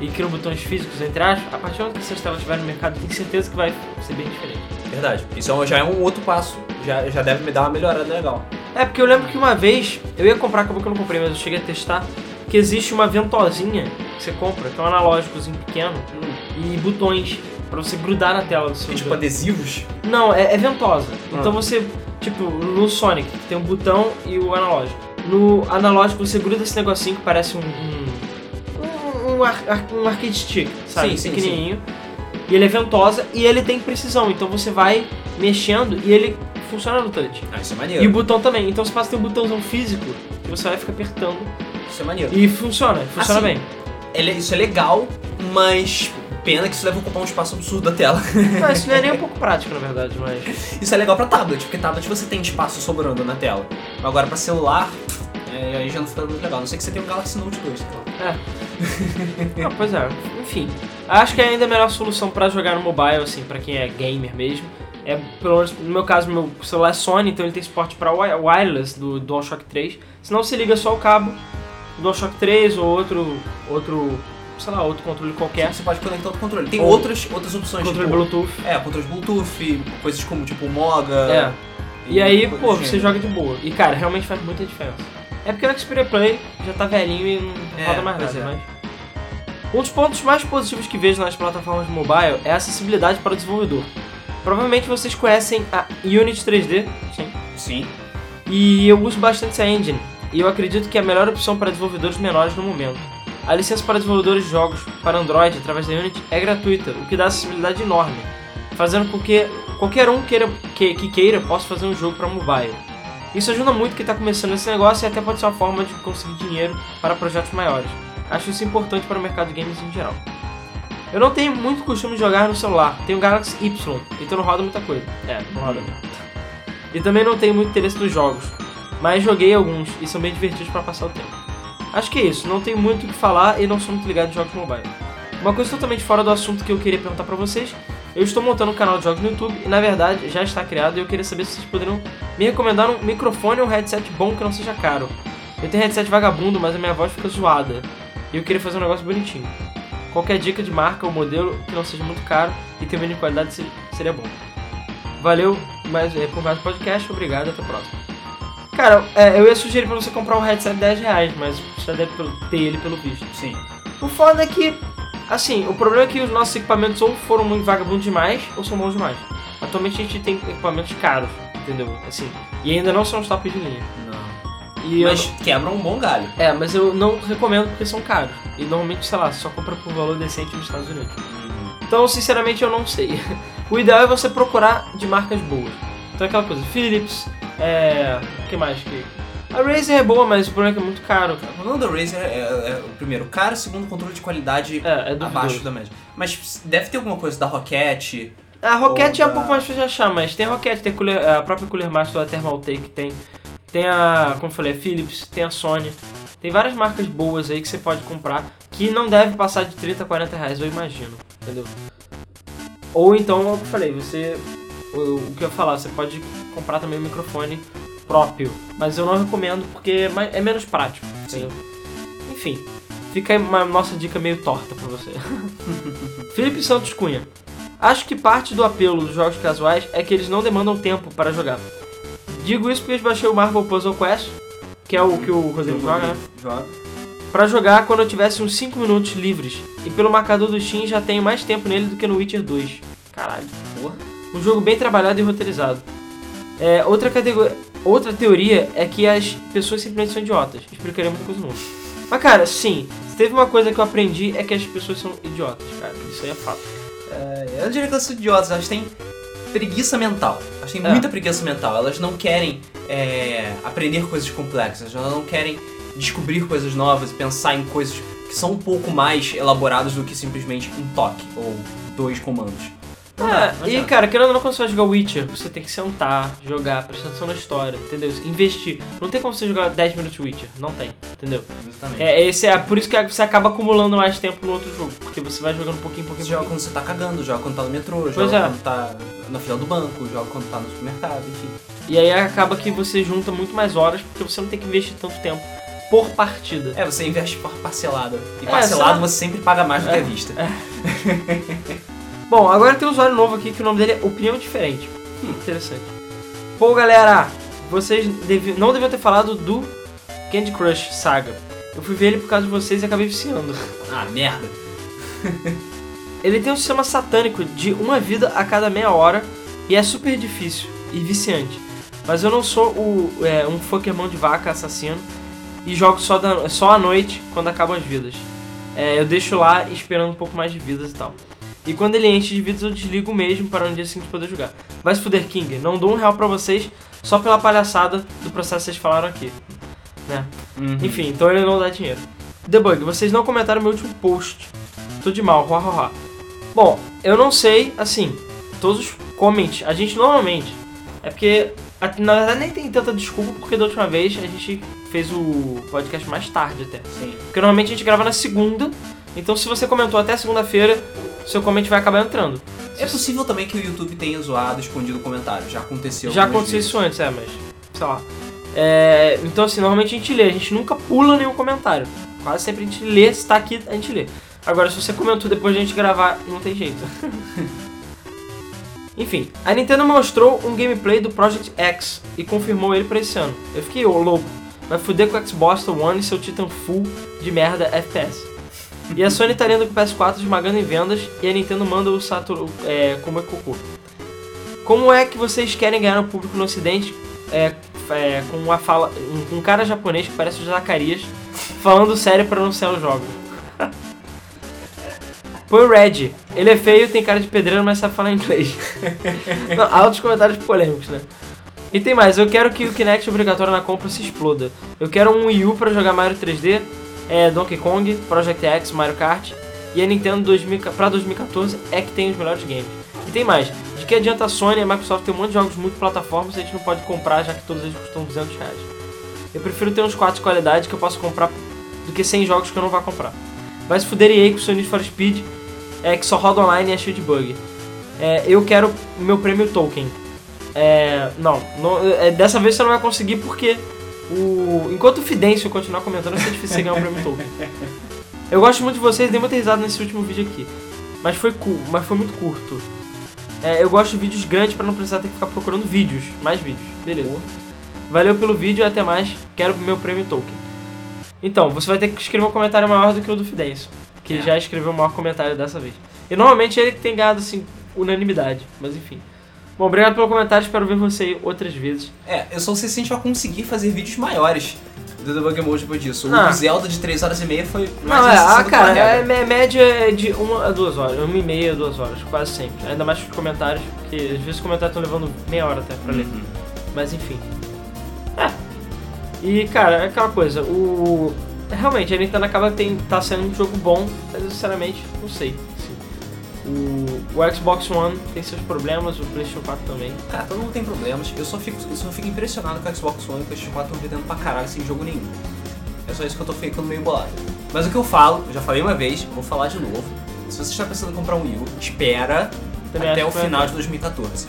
e criam botões físicos, entre aspas, a partir do momento que essas telas estiverem no mercado, tenho certeza que vai ser bem diferente. Verdade. Isso é já é um outro passo. Já, já deve me dar uma melhorada legal. É, porque eu lembro que uma vez, eu ia comprar, acabou que eu não comprei, mas eu cheguei a testar, que existe uma ventosinha que você compra, que é um analógicozinho pequeno, e botões pra você grudar na tela do seu Que, tipo, jogo. adesivos. Não, é, é ventosa. Ah. Então você, tipo, no Sonic, tem um botão e o analógico. No analógico você gruda esse negocinho que parece um. um, um, ar- ar- um arcade stick, sabe? Sim, sim, Pequenininho. E ele é ventosa e ele tem precisão. Então você vai mexendo e ele funciona no touch. Ah, isso é E o maneiro. botão também. Então você passa a ter um botãozão físico que você vai ficar apertando. Isso é maneiro. E funciona, funciona Assim, bem. Ele- isso é legal, mas pena que isso leva a ocupar um espaço absurdo da tela. Não, isso não é nem um pouco prático, na verdade, mas. Isso é legal pra tablet, porque tablet você tem espaço sobrando na tela. Agora pra celular, é, aí já não fica muito legal. A não sei que você tem um Galaxy Note 2, claro. Não, pois é, enfim. Acho que ainda a melhor solução pra jogar no mobile, assim, pra quem é gamer mesmo, é, pelo menos no meu caso, meu celular é Sony, então ele tem suporte pra wi- wireless do DualShock 3. Senão você liga só o cabo do DualShock 3 ou outro, outro, sei lá, outro controle qualquer. Você pode conectar outro controle. Tem Ou- outras, outras opções, Controle tipo... Bluetooth. É, controles Bluetooth, coisas como tipo Moga. É. E aí, coisas pô, você joga de boa. E cara, realmente faz muita diferença. É porque o Xperia Play já tá velhinho e não É, roda mais nada, é. mas. Um dos pontos mais positivos que vejo nas plataformas mobile é a acessibilidade para o desenvolvedor. Provavelmente vocês conhecem a Unity 3D, sim. Sim. E eu uso bastante essa engine, e eu acredito que é a melhor opção para desenvolvedores menores no momento. A licença para desenvolvedores de jogos para Android através da Unity é gratuita, o que dá acessibilidade enorme, fazendo com que qualquer um queira, que, que queira possa fazer um jogo para mobile. Isso ajuda muito quem está começando esse negócio e até pode ser uma forma de conseguir dinheiro para projetos maiores. Acho isso importante para o mercado de games em geral. Eu não tenho muito costume de jogar no celular, tenho o Galaxy Y, então não roda muita coisa. É, não roda muito. E também não tenho muito interesse nos jogos, mas joguei alguns e são bem divertidos para passar o tempo. Acho que é isso, não tenho muito o que falar e não sou muito ligado em jogos mobile. Uma coisa totalmente fora do assunto que eu queria perguntar pra vocês. Eu estou montando um canal de jogos no YouTube e na verdade já está criado e eu queria saber se vocês poderiam me recomendar um microfone ou um headset bom que não seja caro. Eu tenho headset vagabundo, mas a minha voz fica zoada. E eu queria fazer um negócio bonitinho. Qualquer dica de marca ou modelo que não seja muito caro e tenha mínimo qualidade se- seria bom. Valeu mais, é, por mais podcast, obrigado, até a próxima. Cara, é, eu ia sugerir pra você comprar um headset de 10 reais, mas já deve ter ele pelo visto. Sim. O foda é que, assim, o problema é que os nossos equipamentos ou foram muito vagabundos demais ou são bons demais. Atualmente a gente tem equipamentos caros, entendeu? Assim, e ainda não são os top de linha. Não. E eu- Mas quebra um bom galho. é, mas eu não recomendo porque são caros. E normalmente, sei lá, só compra por valor decente nos Estados Unidos. Então, sinceramente, eu não sei. O ideal é você procurar de marcas boas. Então, aquela coisa, Philips, é. O que mais? Que... A Razer é boa, mas o problema é que é muito caro, cara. O problema do Razer é, é, o primeiro, caro, segundo, controle de qualidade É, é abaixo da média. Mas deve ter alguma coisa da Rocket. A Rocket é um da- pouco mais difícil de achar, mas tem a Rocket, tem a, Cooler- a própria Cooler Master da Thermaltake, tem. Tem a, como eu falei, a Philips, tem a Sony. Tem várias marcas boas aí que você pode comprar que não deve passar de 30 a 40 reais, eu imagino, entendeu? Ou então, como eu falei, você. O, o que eu ia falar, você pode comprar também um microfone próprio, mas eu não recomendo porque é, é menos prático, entendeu? Enfim, fica aí uma nossa dica meio torta pra você. Felipe Santos Cunha. Acho que parte do apelo dos jogos casuais é que eles não demandam tempo para jogar. Digo isso porque eu baixei o Marvel Puzzle Quest, que é o que o Rodrigo joga, né? Joga. Pra jogar quando eu tivesse uns 5 minutos livres. E pelo marcador do Steam já tenho mais tempo nele do que no Witcher 2. Caralho. Porra. Um jogo bem trabalhado e roteirizado. É, outra, categoria, outra teoria é que as pessoas simplesmente são idiotas. Explicarei muita coisa nova. Mas cara, sim, se teve uma coisa que eu aprendi é que as pessoas são idiotas, cara. Isso aí é fato. É, eu não diria que elas são idiotas, elas têm preguiça mental. Elas têm É. muita preguiça mental. Elas não querem é, aprender coisas complexas, elas não querem descobrir coisas novas e pensar em coisas que são um pouco mais elaboradas do que simplesmente um toque ou dois comandos. É, não e adianta. cara, querendo ou não, quando você vai jogar Witcher, você tem que sentar, jogar, prestar atenção na história, entendeu? Investir. Não tem como você jogar 10 minutos Witcher, não tem, entendeu? Exatamente. É, esse é por isso que você acaba acumulando mais tempo no outro jogo, porque você vai jogando um pouquinho, pouquinho, Você joga quando você tá cagando, joga quando tá no metrô, Pois joga é. quando tá na fila do banco, joga quando tá no supermercado, enfim. E aí acaba que você junta muito mais horas, porque você não tem que investir tanto tempo por partida. É, você investe por parcelado. E É, parcelado só- você sempre paga mais do que É. à vista. Bom, agora tem um usuário novo aqui que o nome dele é Opinião Diferente. Hum, interessante. Pô, galera, vocês não deviam ter falado do Candy Crush Saga. Eu fui ver ele por causa de vocês e acabei viciando. Ah, merda. Ele tem um sistema satânico de uma vida a cada meia hora e é super difícil e viciante. Mas eu não sou o, é, um fucker mão de vaca assassino e jogo só, da- só à noite quando acabam as vidas. É, eu deixo lá esperando um pouco mais de vidas e tal. E quando ele enche de vidas eu desligo mesmo para no dia seguinte poder jogar. Vai se fuder, King. Não dou um real pra vocês só pela palhaçada do processo que vocês falaram aqui. Né? Enfim, então ele não dá dinheiro. Debug, vocês não comentaram meu último post. Tô de mal, hoa, hoa, hoa. Bom, eu não sei, assim, todos os comments, a gente normalmente, é porque, na verdade nem tem tanta desculpa, porque da última vez a gente fez o podcast mais tarde até. Sim. Porque normalmente a gente grava na segunda, então se você comentou até segunda-feira, seu comment vai acabar entrando. É possível também que o YouTube tenha zoado, escondido o comentário. Já aconteceu Já aconteceu vezes. isso antes, é, mas, sei lá. É, então assim, normalmente a gente lê, a gente nunca pula nenhum comentário. Quase sempre a gente lê, se tá aqui, a gente lê. Agora, se você comentou depois de a gente gravar, não tem jeito. Enfim, a Nintendo mostrou um gameplay do Project X e confirmou ele pra esse ano. Eu fiquei ô, louco. Vai fuder com o Xbox One e seu Titanfall de merda FPS. E a Sony tá lendo o PS4 esmagando em vendas e a Nintendo manda o Saturn é, como é cocô. Como é que vocês querem ganhar o público no ocidente é, é, com uma fala, um, um cara japonês que parece o Zacarias falando sério pra anunciar o jogo? Põe o Red. Ele é feio, tem cara de pedreiro, mas sabe falar inglês. Não, altos comentários polêmicos, né? E tem mais, eu quero que o Kinect obrigatório na compra se exploda. Eu quero um Wii U pra jogar Mario 3D, é, Donkey Kong, Project X, Mario Kart. E a Nintendo 2000, pra 2014 é que tem os melhores games. E tem mais, de que adianta a Sony e a Microsoft ter um monte de jogos multiplataformas e a gente não pode comprar já que todos eles custam 200 reais. Eu prefiro ter uns 4 de qualidade que eu posso comprar do que 100 jogos que eu não vou comprar. Vai se fuder EA com o Need for Speed, é, que só roda online e é cheio de bug. É, eu quero meu prêmio Token. É, não, não é, dessa vez você não vai conseguir porque o, enquanto o Fidêncio continuar comentando, vai ser difícil ganhar o prêmio Token. Eu gosto muito de vocês, dei muita risada nesse último vídeo aqui. Mas foi, cu- mas foi muito curto. É, eu gosto de vídeos grandes pra não precisar ter que ficar procurando vídeos. Mais vídeos. Beleza. Valeu pelo vídeo e até mais. Quero meu prêmio token. Então, você vai ter que escrever um comentário maior do que o do Fidêncio. Que ele já escreveu o maior comentário dessa vez. E normalmente ele tem ganhado, assim, unanimidade. Mas enfim. Bom, obrigado pelo comentário. Espero ver você outras vezes. É, eu só sei se a gente vai conseguir fazer vídeos maiores do Debug Mode depois disso. Ah. O Zelda de 3 horas e meia foi mais Não, é, ah, cara, é, é média é de uma a duas horas, uma e meia, duas horas, quase sempre. Ainda mais com os comentários, porque às vezes os comentários estão levando meia hora até pra ler. Uhum. Mas enfim. É. E cara, é aquela coisa, o. Realmente, a Nintendo acaba tem, tá sendo um jogo bom, mas sinceramente não sei. O, o Xbox One tem seus problemas, o PlayStation 4 também. Cara, todo mundo tem problemas. Eu só fico, eu só fico impressionado com o Xbox One e o PlayStation 4 estão vendendo pra caralho sem jogo nenhum. É só isso que eu tô ficando meio bolado. Mas o que eu falo, eu já falei uma vez, vou falar de novo. Se você está pensando em comprar um Wii U, espera Também até o que final de 2014.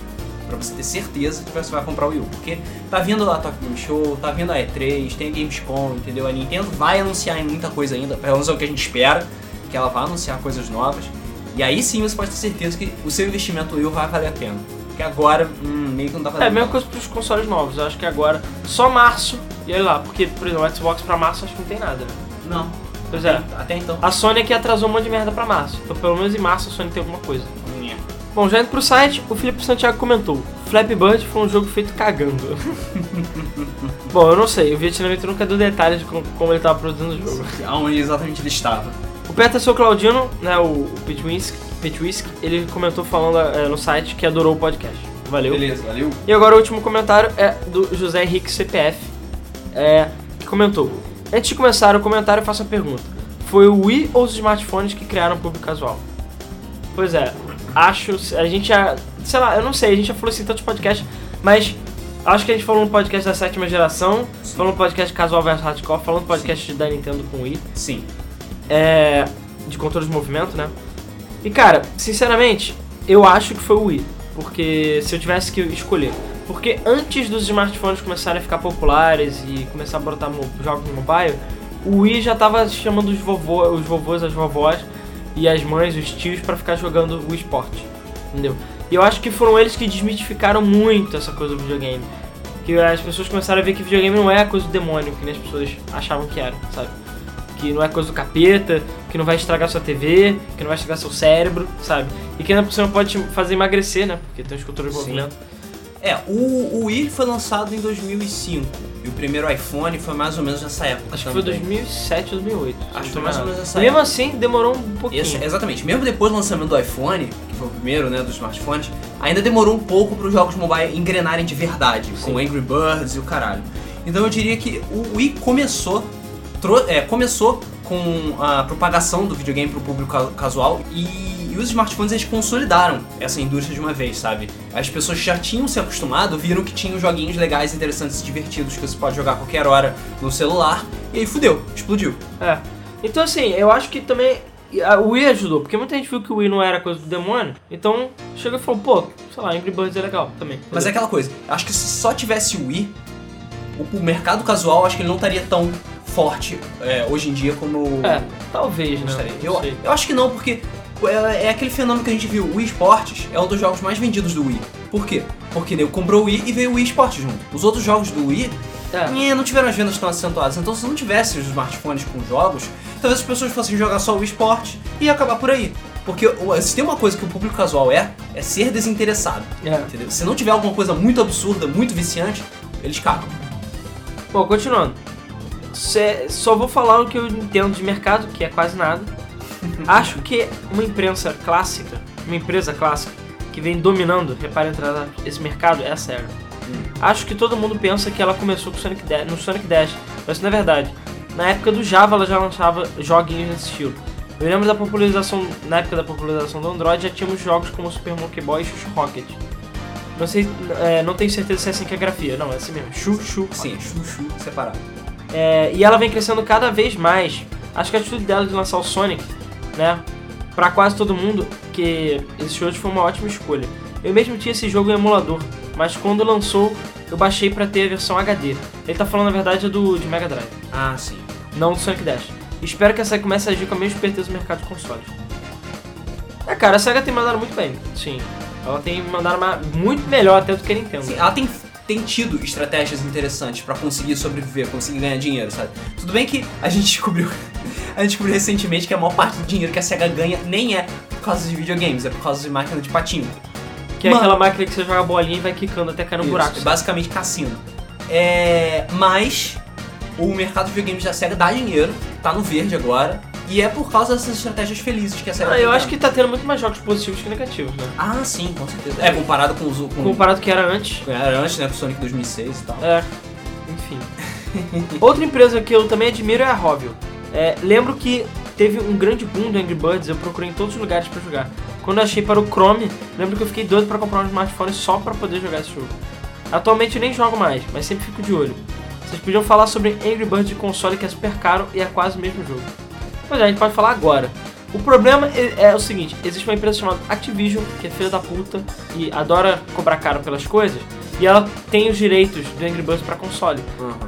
Pra você ter certeza que você vai comprar o Wii U. Porque tá vindo a Tokyo Game Show, tá vindo a E3, tem a Gamescom, entendeu? A Nintendo vai anunciar em muita coisa ainda, pelo menos é o que a gente espera, que ela vai anunciar coisas novas. E aí sim você pode ter certeza que o seu investimento Wii vai valer a pena. Porque agora, hum, meio que não tá É valendo. a mesma coisa pros consoles novos, eu acho que agora só março, e olha lá, porque, por exemplo, o Xbox pra março acho que não tem nada, né? Não. Pois é. Até então. A Sony aqui atrasou um monte de merda pra março, então pelo menos em março a Sony tem alguma coisa. Bom, já indo pro site, o Felipe Santiago comentou: Flappy Bird foi um jogo feito cagando. Bom, eu não sei, o Vietnamita nunca deu detalhes de como, como ele tava produzindo o jogo. Aonde exatamente ele estava. O Peterson Claudino, né, o, Petwisk, ele comentou falando é, no site que adorou o podcast. Valeu. Beleza, valeu. E agora o último comentário é do José Henrique CPF, é, que comentou: Antes de começar o comentário, eu faço a pergunta: Foi o Wii ou os smartphones que criaram o público casual? Pois é, acho. A gente já. Sei lá, eu não sei, a gente já falou isso em tantos podcasts, mas acho que a gente falou no podcast da sétima geração, falou no podcast casual versus hardcore, falou no podcast da Nintendo com o Wii Sim. É, de controle de movimento, né? E cara, sinceramente, eu acho que foi o Wii, porque se eu tivesse que escolher, porque antes dos smartphones começarem a ficar populares e começar a botar jogos no mobile, o Wii já tava chamando os, vovô, os vovôs, as vovós e as mães, os tios pra ficar jogando o esporte, entendeu? E eu acho que foram eles que desmitificaram muito essa coisa do videogame. Que as pessoas começaram a ver que videogame não é coisa do demônio, que nem as pessoas achavam que era, sabe? Que não é coisa do capeta, que não vai estragar sua TV, que não vai estragar seu cérebro, sabe? E que ainda por cima pode te fazer emagrecer, né? Porque tem os controles de Sim. movimento. É, o, o Wii foi lançado em 2005. E o primeiro iPhone foi mais ou menos nessa época. Acho que foi também. 2007 ou 2008. se Acho que foi mais ou menos essa Mesmo época. assim, demorou um pouquinho. Esse- exatamente. Mesmo depois do lançamento do iPhone, que foi o primeiro, né, dos smartphones, ainda demorou um pouco para os jogos mobile engrenarem de verdade, com Angry Birds e o caralho. Então eu diria que o Wii começou, é, começou com a propagação do videogame para o público ca- casual e, e os smartphones eles consolidaram essa indústria de uma vez, sabe? As pessoas já tinham se acostumado, viram que tinham joguinhos legais, interessantes e divertidos que você pode jogar a qualquer hora no celular e aí fudeu, explodiu. É. Então assim, eu acho que também o Wii ajudou, porque muita gente viu que o Wii não era coisa do demônio, então chegou e falou, pô, sei lá, Angry Birds é legal também. Mas é aquela coisa, acho que se só tivesse o Wii, o, o mercado casual acho que ele não estaria tão forte é, hoje em dia como É, talvez, né? gostaria. Eu, eu acho que não, porque é, é aquele fenômeno que a gente viu, o Wii Sports é um dos jogos mais vendidos do Wii. Por quê? Porque nego comprou o Wii e veio o Wii Sports junto. Os outros jogos do Wii É. eh, não tiveram as vendas tão acentuadas. Então se não tivesse os smartphones com jogos, talvez as pessoas fossem jogar só o Wii Sports e ia acabar por aí. Porque se tem uma coisa que o público casual é, é ser desinteressado. É. Entendeu? Se não tiver alguma coisa muito absurda, muito viciante, eles cagam. Bom, continuando. Cê- só vou falar o que eu entendo de mercado, que é quase nada. Acho que uma imprensa clássica, uma empresa clássica, que vem dominando, repare entrar esse mercado, é a SEGA. Acho que todo mundo pensa que ela começou com Sonic Dash, no Sonic Dash, mas não é verdade. Na época do Java ela já lançava joguinhos nesse estilo. Eu lembro da popularização, na época da popularização do Android já tínhamos jogos como Super Monkey Boy e Chuchu Rocket. Não sei, é, não tenho certeza se é assim que é a grafia, não, é assim mesmo, Chuchu Sim, chuchu separado. É, e ela vem crescendo cada vez mais. acho que a atitude dela de lançar o Sonic, né, pra quase todo mundo, que esse jogo foi uma ótima escolha. Eu mesmo tinha esse jogo em emulador, mas quando lançou, eu baixei pra ter a versão HD. Ele tá falando, na verdade, do de Mega Drive, Ah, sim. não do Sonic Dash. Espero que a SEGA comece a agir com a mesma esperteza no mercado de consoles. É, cara, a SEGA tem mandado muito bem, sim. Ela tem mandado ma- muito melhor até do que a Nintendo. Sim, ela tem, tem tido estratégias interessantes pra conseguir sobreviver, conseguir ganhar dinheiro, sabe? Tudo bem que a gente descobriu. A gente descobriu recentemente que a maior parte do dinheiro que a SEGA ganha nem é por causa de videogames, é por causa de máquina de patinho. Que é Mano. aquela máquina que você joga a bolinha e vai quicando até cair no Isso, buraco. é basicamente cassino. É, mas o mercado de videogames da SEGA dá dinheiro, tá no verde agora, e é por causa dessas estratégias felizes que a SEGA Ah, tem eu acho dado. que tá tendo muito mais jogos positivos que negativos, né? Ah, sim, com certeza. É, comparado com os... Com, Comparado que era antes. Era antes, né, com o Sonic 2006 e tal. É, enfim. Outra empresa que eu também admiro é a Rovio. É, lembro que teve um grande boom do Angry Birds, eu procurei em todos os lugares pra jogar. Quando eu achei para o Chrome, lembro que eu fiquei doido pra comprar um smartphone só pra poder jogar esse jogo. Atualmente eu nem jogo mais, mas sempre fico de olho. Vocês podiam falar sobre Angry Birds de console que é super caro e é quase o mesmo jogo. É, a gente pode falar agora. O problema é, é o seguinte, existe uma empresa chamada Activision, que é filha da puta e adora cobrar caro pelas coisas, e ela tem os direitos do Angry Birds pra console.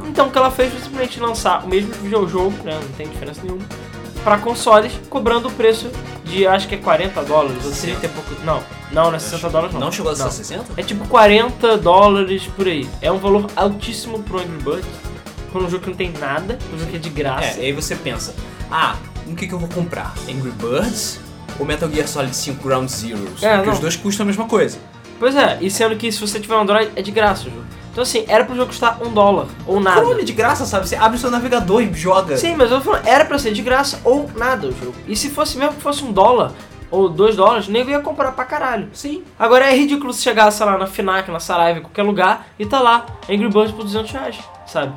Então o que ela fez foi simplesmente lançar o mesmo videojogo, né, não tem diferença nenhuma, pra consoles, cobrando o preço de acho que é 40 dólares ou 30 e pouco. Não, não, não é 60 dólares não. Não chegou a ser Não. 60? É tipo 40 dólares por aí. É um valor altíssimo pro Angry Birds. Por um jogo que não tem nada, um jogo que é de graça. É, e aí você pensa, ah, o que, que eu vou comprar? Angry Birds ou Metal Gear Solid 5 Ground Zeroes? É, Porque não. os dois custam a mesma coisa. Pois é, e sendo que se você tiver um Android é de graça o jogo. Então assim, era pro jogo custar um dólar ou nada. Chrome é de graça, sabe? Você abre o seu navegador e joga. Sim, mas eu tô falando, era pra ser de graça ou nada o jogo. E se fosse mesmo que fosse um dólar ou dois dólares, nego ia comprar pra caralho. Sim. Agora é ridículo se chegar, sei lá, na FNAC, na Saraiva, em qualquer lugar, e tá lá, Angry Birds por 200 reais, sabe?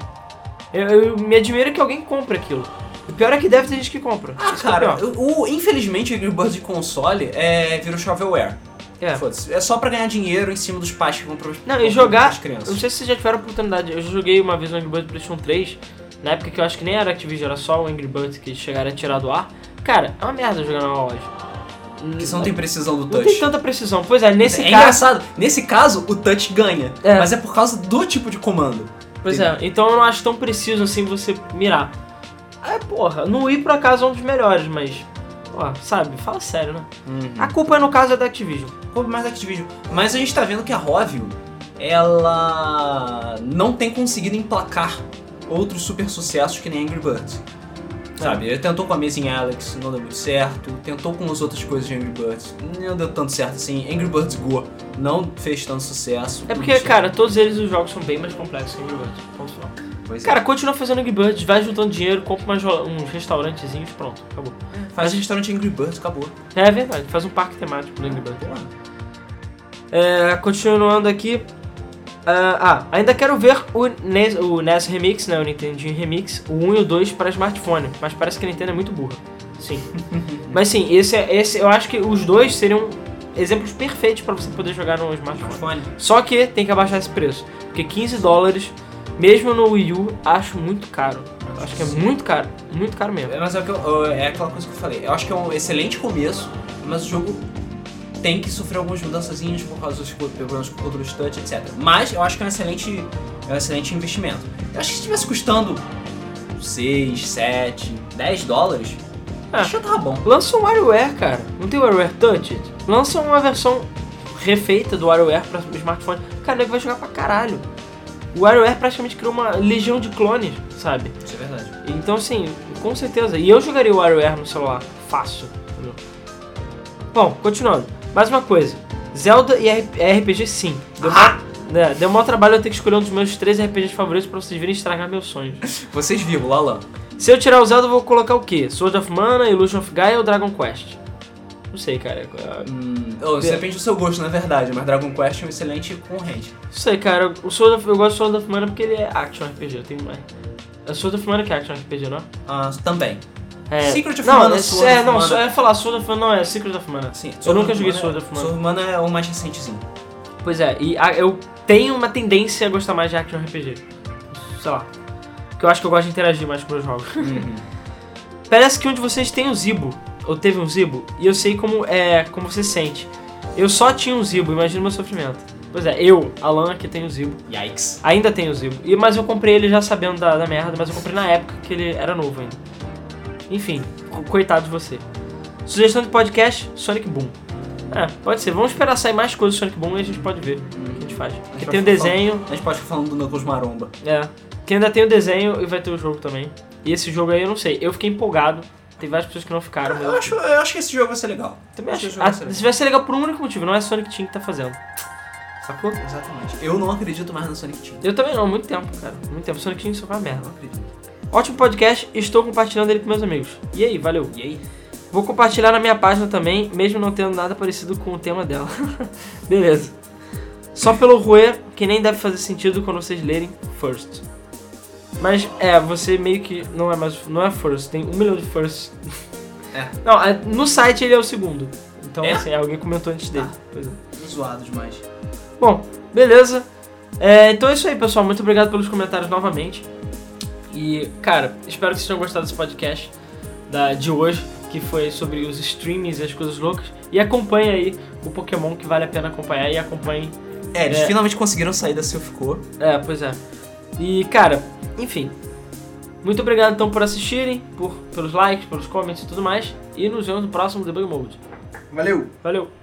Eu, eu me admiro que alguém compre aquilo. O pior é que deve ter gente que compra. Ah, Isso é o cara, pior. o, o- infelizmente o Angry Birds de console é, virou shovelware. É. Foda-se. É só pra ganhar dinheiro em cima dos pais que compram os Não, e jogar. as Eu crianças. não sei se vocês já tiveram oportunidade. Eu já joguei uma vez no Angry Birds PlayStation 3, na época que eu acho que nem era Activision, era só o Angry Birds que chegaram a tirar do ar. Cara, é uma merda jogar na loja. Que não tem precisão do Não touch. tem tanta precisão. Pois é, nesse é caso. engraçado. Nesse caso, o touch ganha. É. Mas é por causa do tipo de comando. Pois é, então eu não acho tão preciso assim você mirar. É, porra, no Wii por acaso é um dos melhores, mas. Pô, sabe, fala sério, né? A culpa no caso é da Activision. Pô, mais Activision. Mas a gente tá vendo que a Rovio, ela não tem conseguido emplacar outros super sucessos que nem Angry Birds. Sabe, ele tentou com a Amazing Alex, não deu muito certo. Tentou com as outras coisas de Angry Birds, não deu tanto certo assim. Angry Birds Go não fez tanto sucesso. É porque, cara, todos eles os jogos são bem mais complexos que Angry Birds. Ponto final. Pois é. Cara, continua fazendo Angry Birds, vai juntando dinheiro, compra ro- uns restaurantezinhos, pronto, acabou. faz restaurante Angry Birds, acabou. É verdade, faz um parque temático do Angry Birds. É, continuando aqui. ah, ah, ainda quero ver o NES, o NES Remix, né? O Nintendo Remix, o 1 e o 2 para smartphone. Mas parece que a Nintendo é muito burra. Sim. mas sim, esse, é- esse eu acho que os dois seriam exemplos perfeitos para você poder jogar no smartphone. Smartphone. Só que tem que abaixar esse preço. Porque 15 dólares, mesmo no Wii U, acho muito caro. Acho que é muito caro. Muito caro mesmo. É, Mas é, o eu- é aquela coisa que eu falei. Eu acho que é um excelente começo, mas o jogo tem que sofrer algumas mudançazinhas por causa dos problemas com controles touch, etc. Mas eu acho que é um excelente, é um excelente investimento. Eu acho que se estivesse custando 6, 7, 10 dólares, Ah. acho que tava bom. Lança um WarioWare, cara. Não tem WarioWare Touch? Lança uma versão refeita do WarioWare pra smartphone. Cara, o nego vai jogar pra caralho. O WarioWare praticamente criou uma legião de clones, sabe? Isso é verdade. Então, assim, com certeza. E eu jogaria o WarioWare no celular. Fácil. entendeu? Bom, continuando. Mais uma coisa. Zelda e RPG sim. Deu, Ah! mó, né, deu maior trabalho eu ter que escolher um dos meus três RPGs favoritos pra vocês virem estragar meus sonhos. Vocês viram, Lalan. Se eu tirar o Zelda, eu vou colocar o quê? Sword of Mana, Illusion of Gaia ou Dragon Quest? Não sei, cara. Hum, oh, isso depende do seu gosto, na verdade, mas Dragon Quest é um excelente concorrente. Não sei, cara. O Sword of, eu gosto do Sword of Mana porque ele é action RPG. Eu tenho mais. É Sword of Mana que é action RPG, não é? Ah, também. É. Secret of não, Mana, é, Sword é, of não, Mana. só é falar Sword of Mana, não, é Secret of Mana. Sim, Eu nunca joguei Sword of Mana. Sword of Mana é o mais recentezinho. Pois é, e a- eu tenho uma tendência a gostar mais de action RPG. Sei lá. Porque eu acho que eu gosto de interagir mais com os jogos. Uhum. Parece que um de vocês tem um Zibo, ou teve um Zibo, e eu sei como é, como você sente. Eu só tinha um Zibo, imagina o meu sofrimento. Pois é, eu, Alan, que tenho o Zibo, Yikes. ainda tenho o Zibo. E, mas eu comprei ele já sabendo da, da merda, mas eu comprei na época que ele era novo ainda. Enfim, co- coitado de você. Sugestão de podcast, Sonic Boom. É, pode ser. Vamos esperar sair mais coisas do Sonic Boom e a gente pode ver o que a gente faz. Porque tem o desenho, A gente pode ficar falando do Knuckles Maromba. é. Que ainda tem o desenho e vai ter o jogo também. E esse jogo aí eu não sei. Eu fiquei empolgado. Tem várias pessoas que não ficaram, mas Eu acho, eu acho que esse jogo vai ser legal. também acho acho. que esse jogo Ah, vai ser legal. se vai ser legal por um único motivo, não é Sonic Team que tá fazendo. Sacou? Exatamente. Eu não acredito mais no Sonic Team. Eu também não, há muito tempo, cara. Muito tempo. Sonic Team só foi uma merda. Não acredito. Ótimo podcast, estou compartilhando ele com meus amigos. E aí, valeu. E aí? Vou compartilhar na minha página também, mesmo não tendo nada parecido com o tema dela. Beleza. Só pelo Rue, que nem deve fazer sentido quando vocês lerem First. Mas é, você meio que não é mais. Não é First, tem um milhão de First. É. Não, é- no site ele é o segundo. Então, É? assim, alguém comentou antes dele. Pois é. Zoado demais. Bom, beleza. É, então é isso aí, pessoal. Muito obrigado pelos comentários novamente. E, cara, espero que vocês tenham gostado desse podcast da, de hoje, que foi sobre os streamings e as coisas loucas. E acompanhe aí o Pokémon que vale a pena acompanhar e acompanhe. É, eles É. finalmente conseguiram sair da Silphcore. É, pois é. E, cara, enfim. Muito obrigado então por assistirem, por, pelos likes, pelos comments e tudo mais. E nos vemos no próximo Debug Mode. Valeu! Valeu!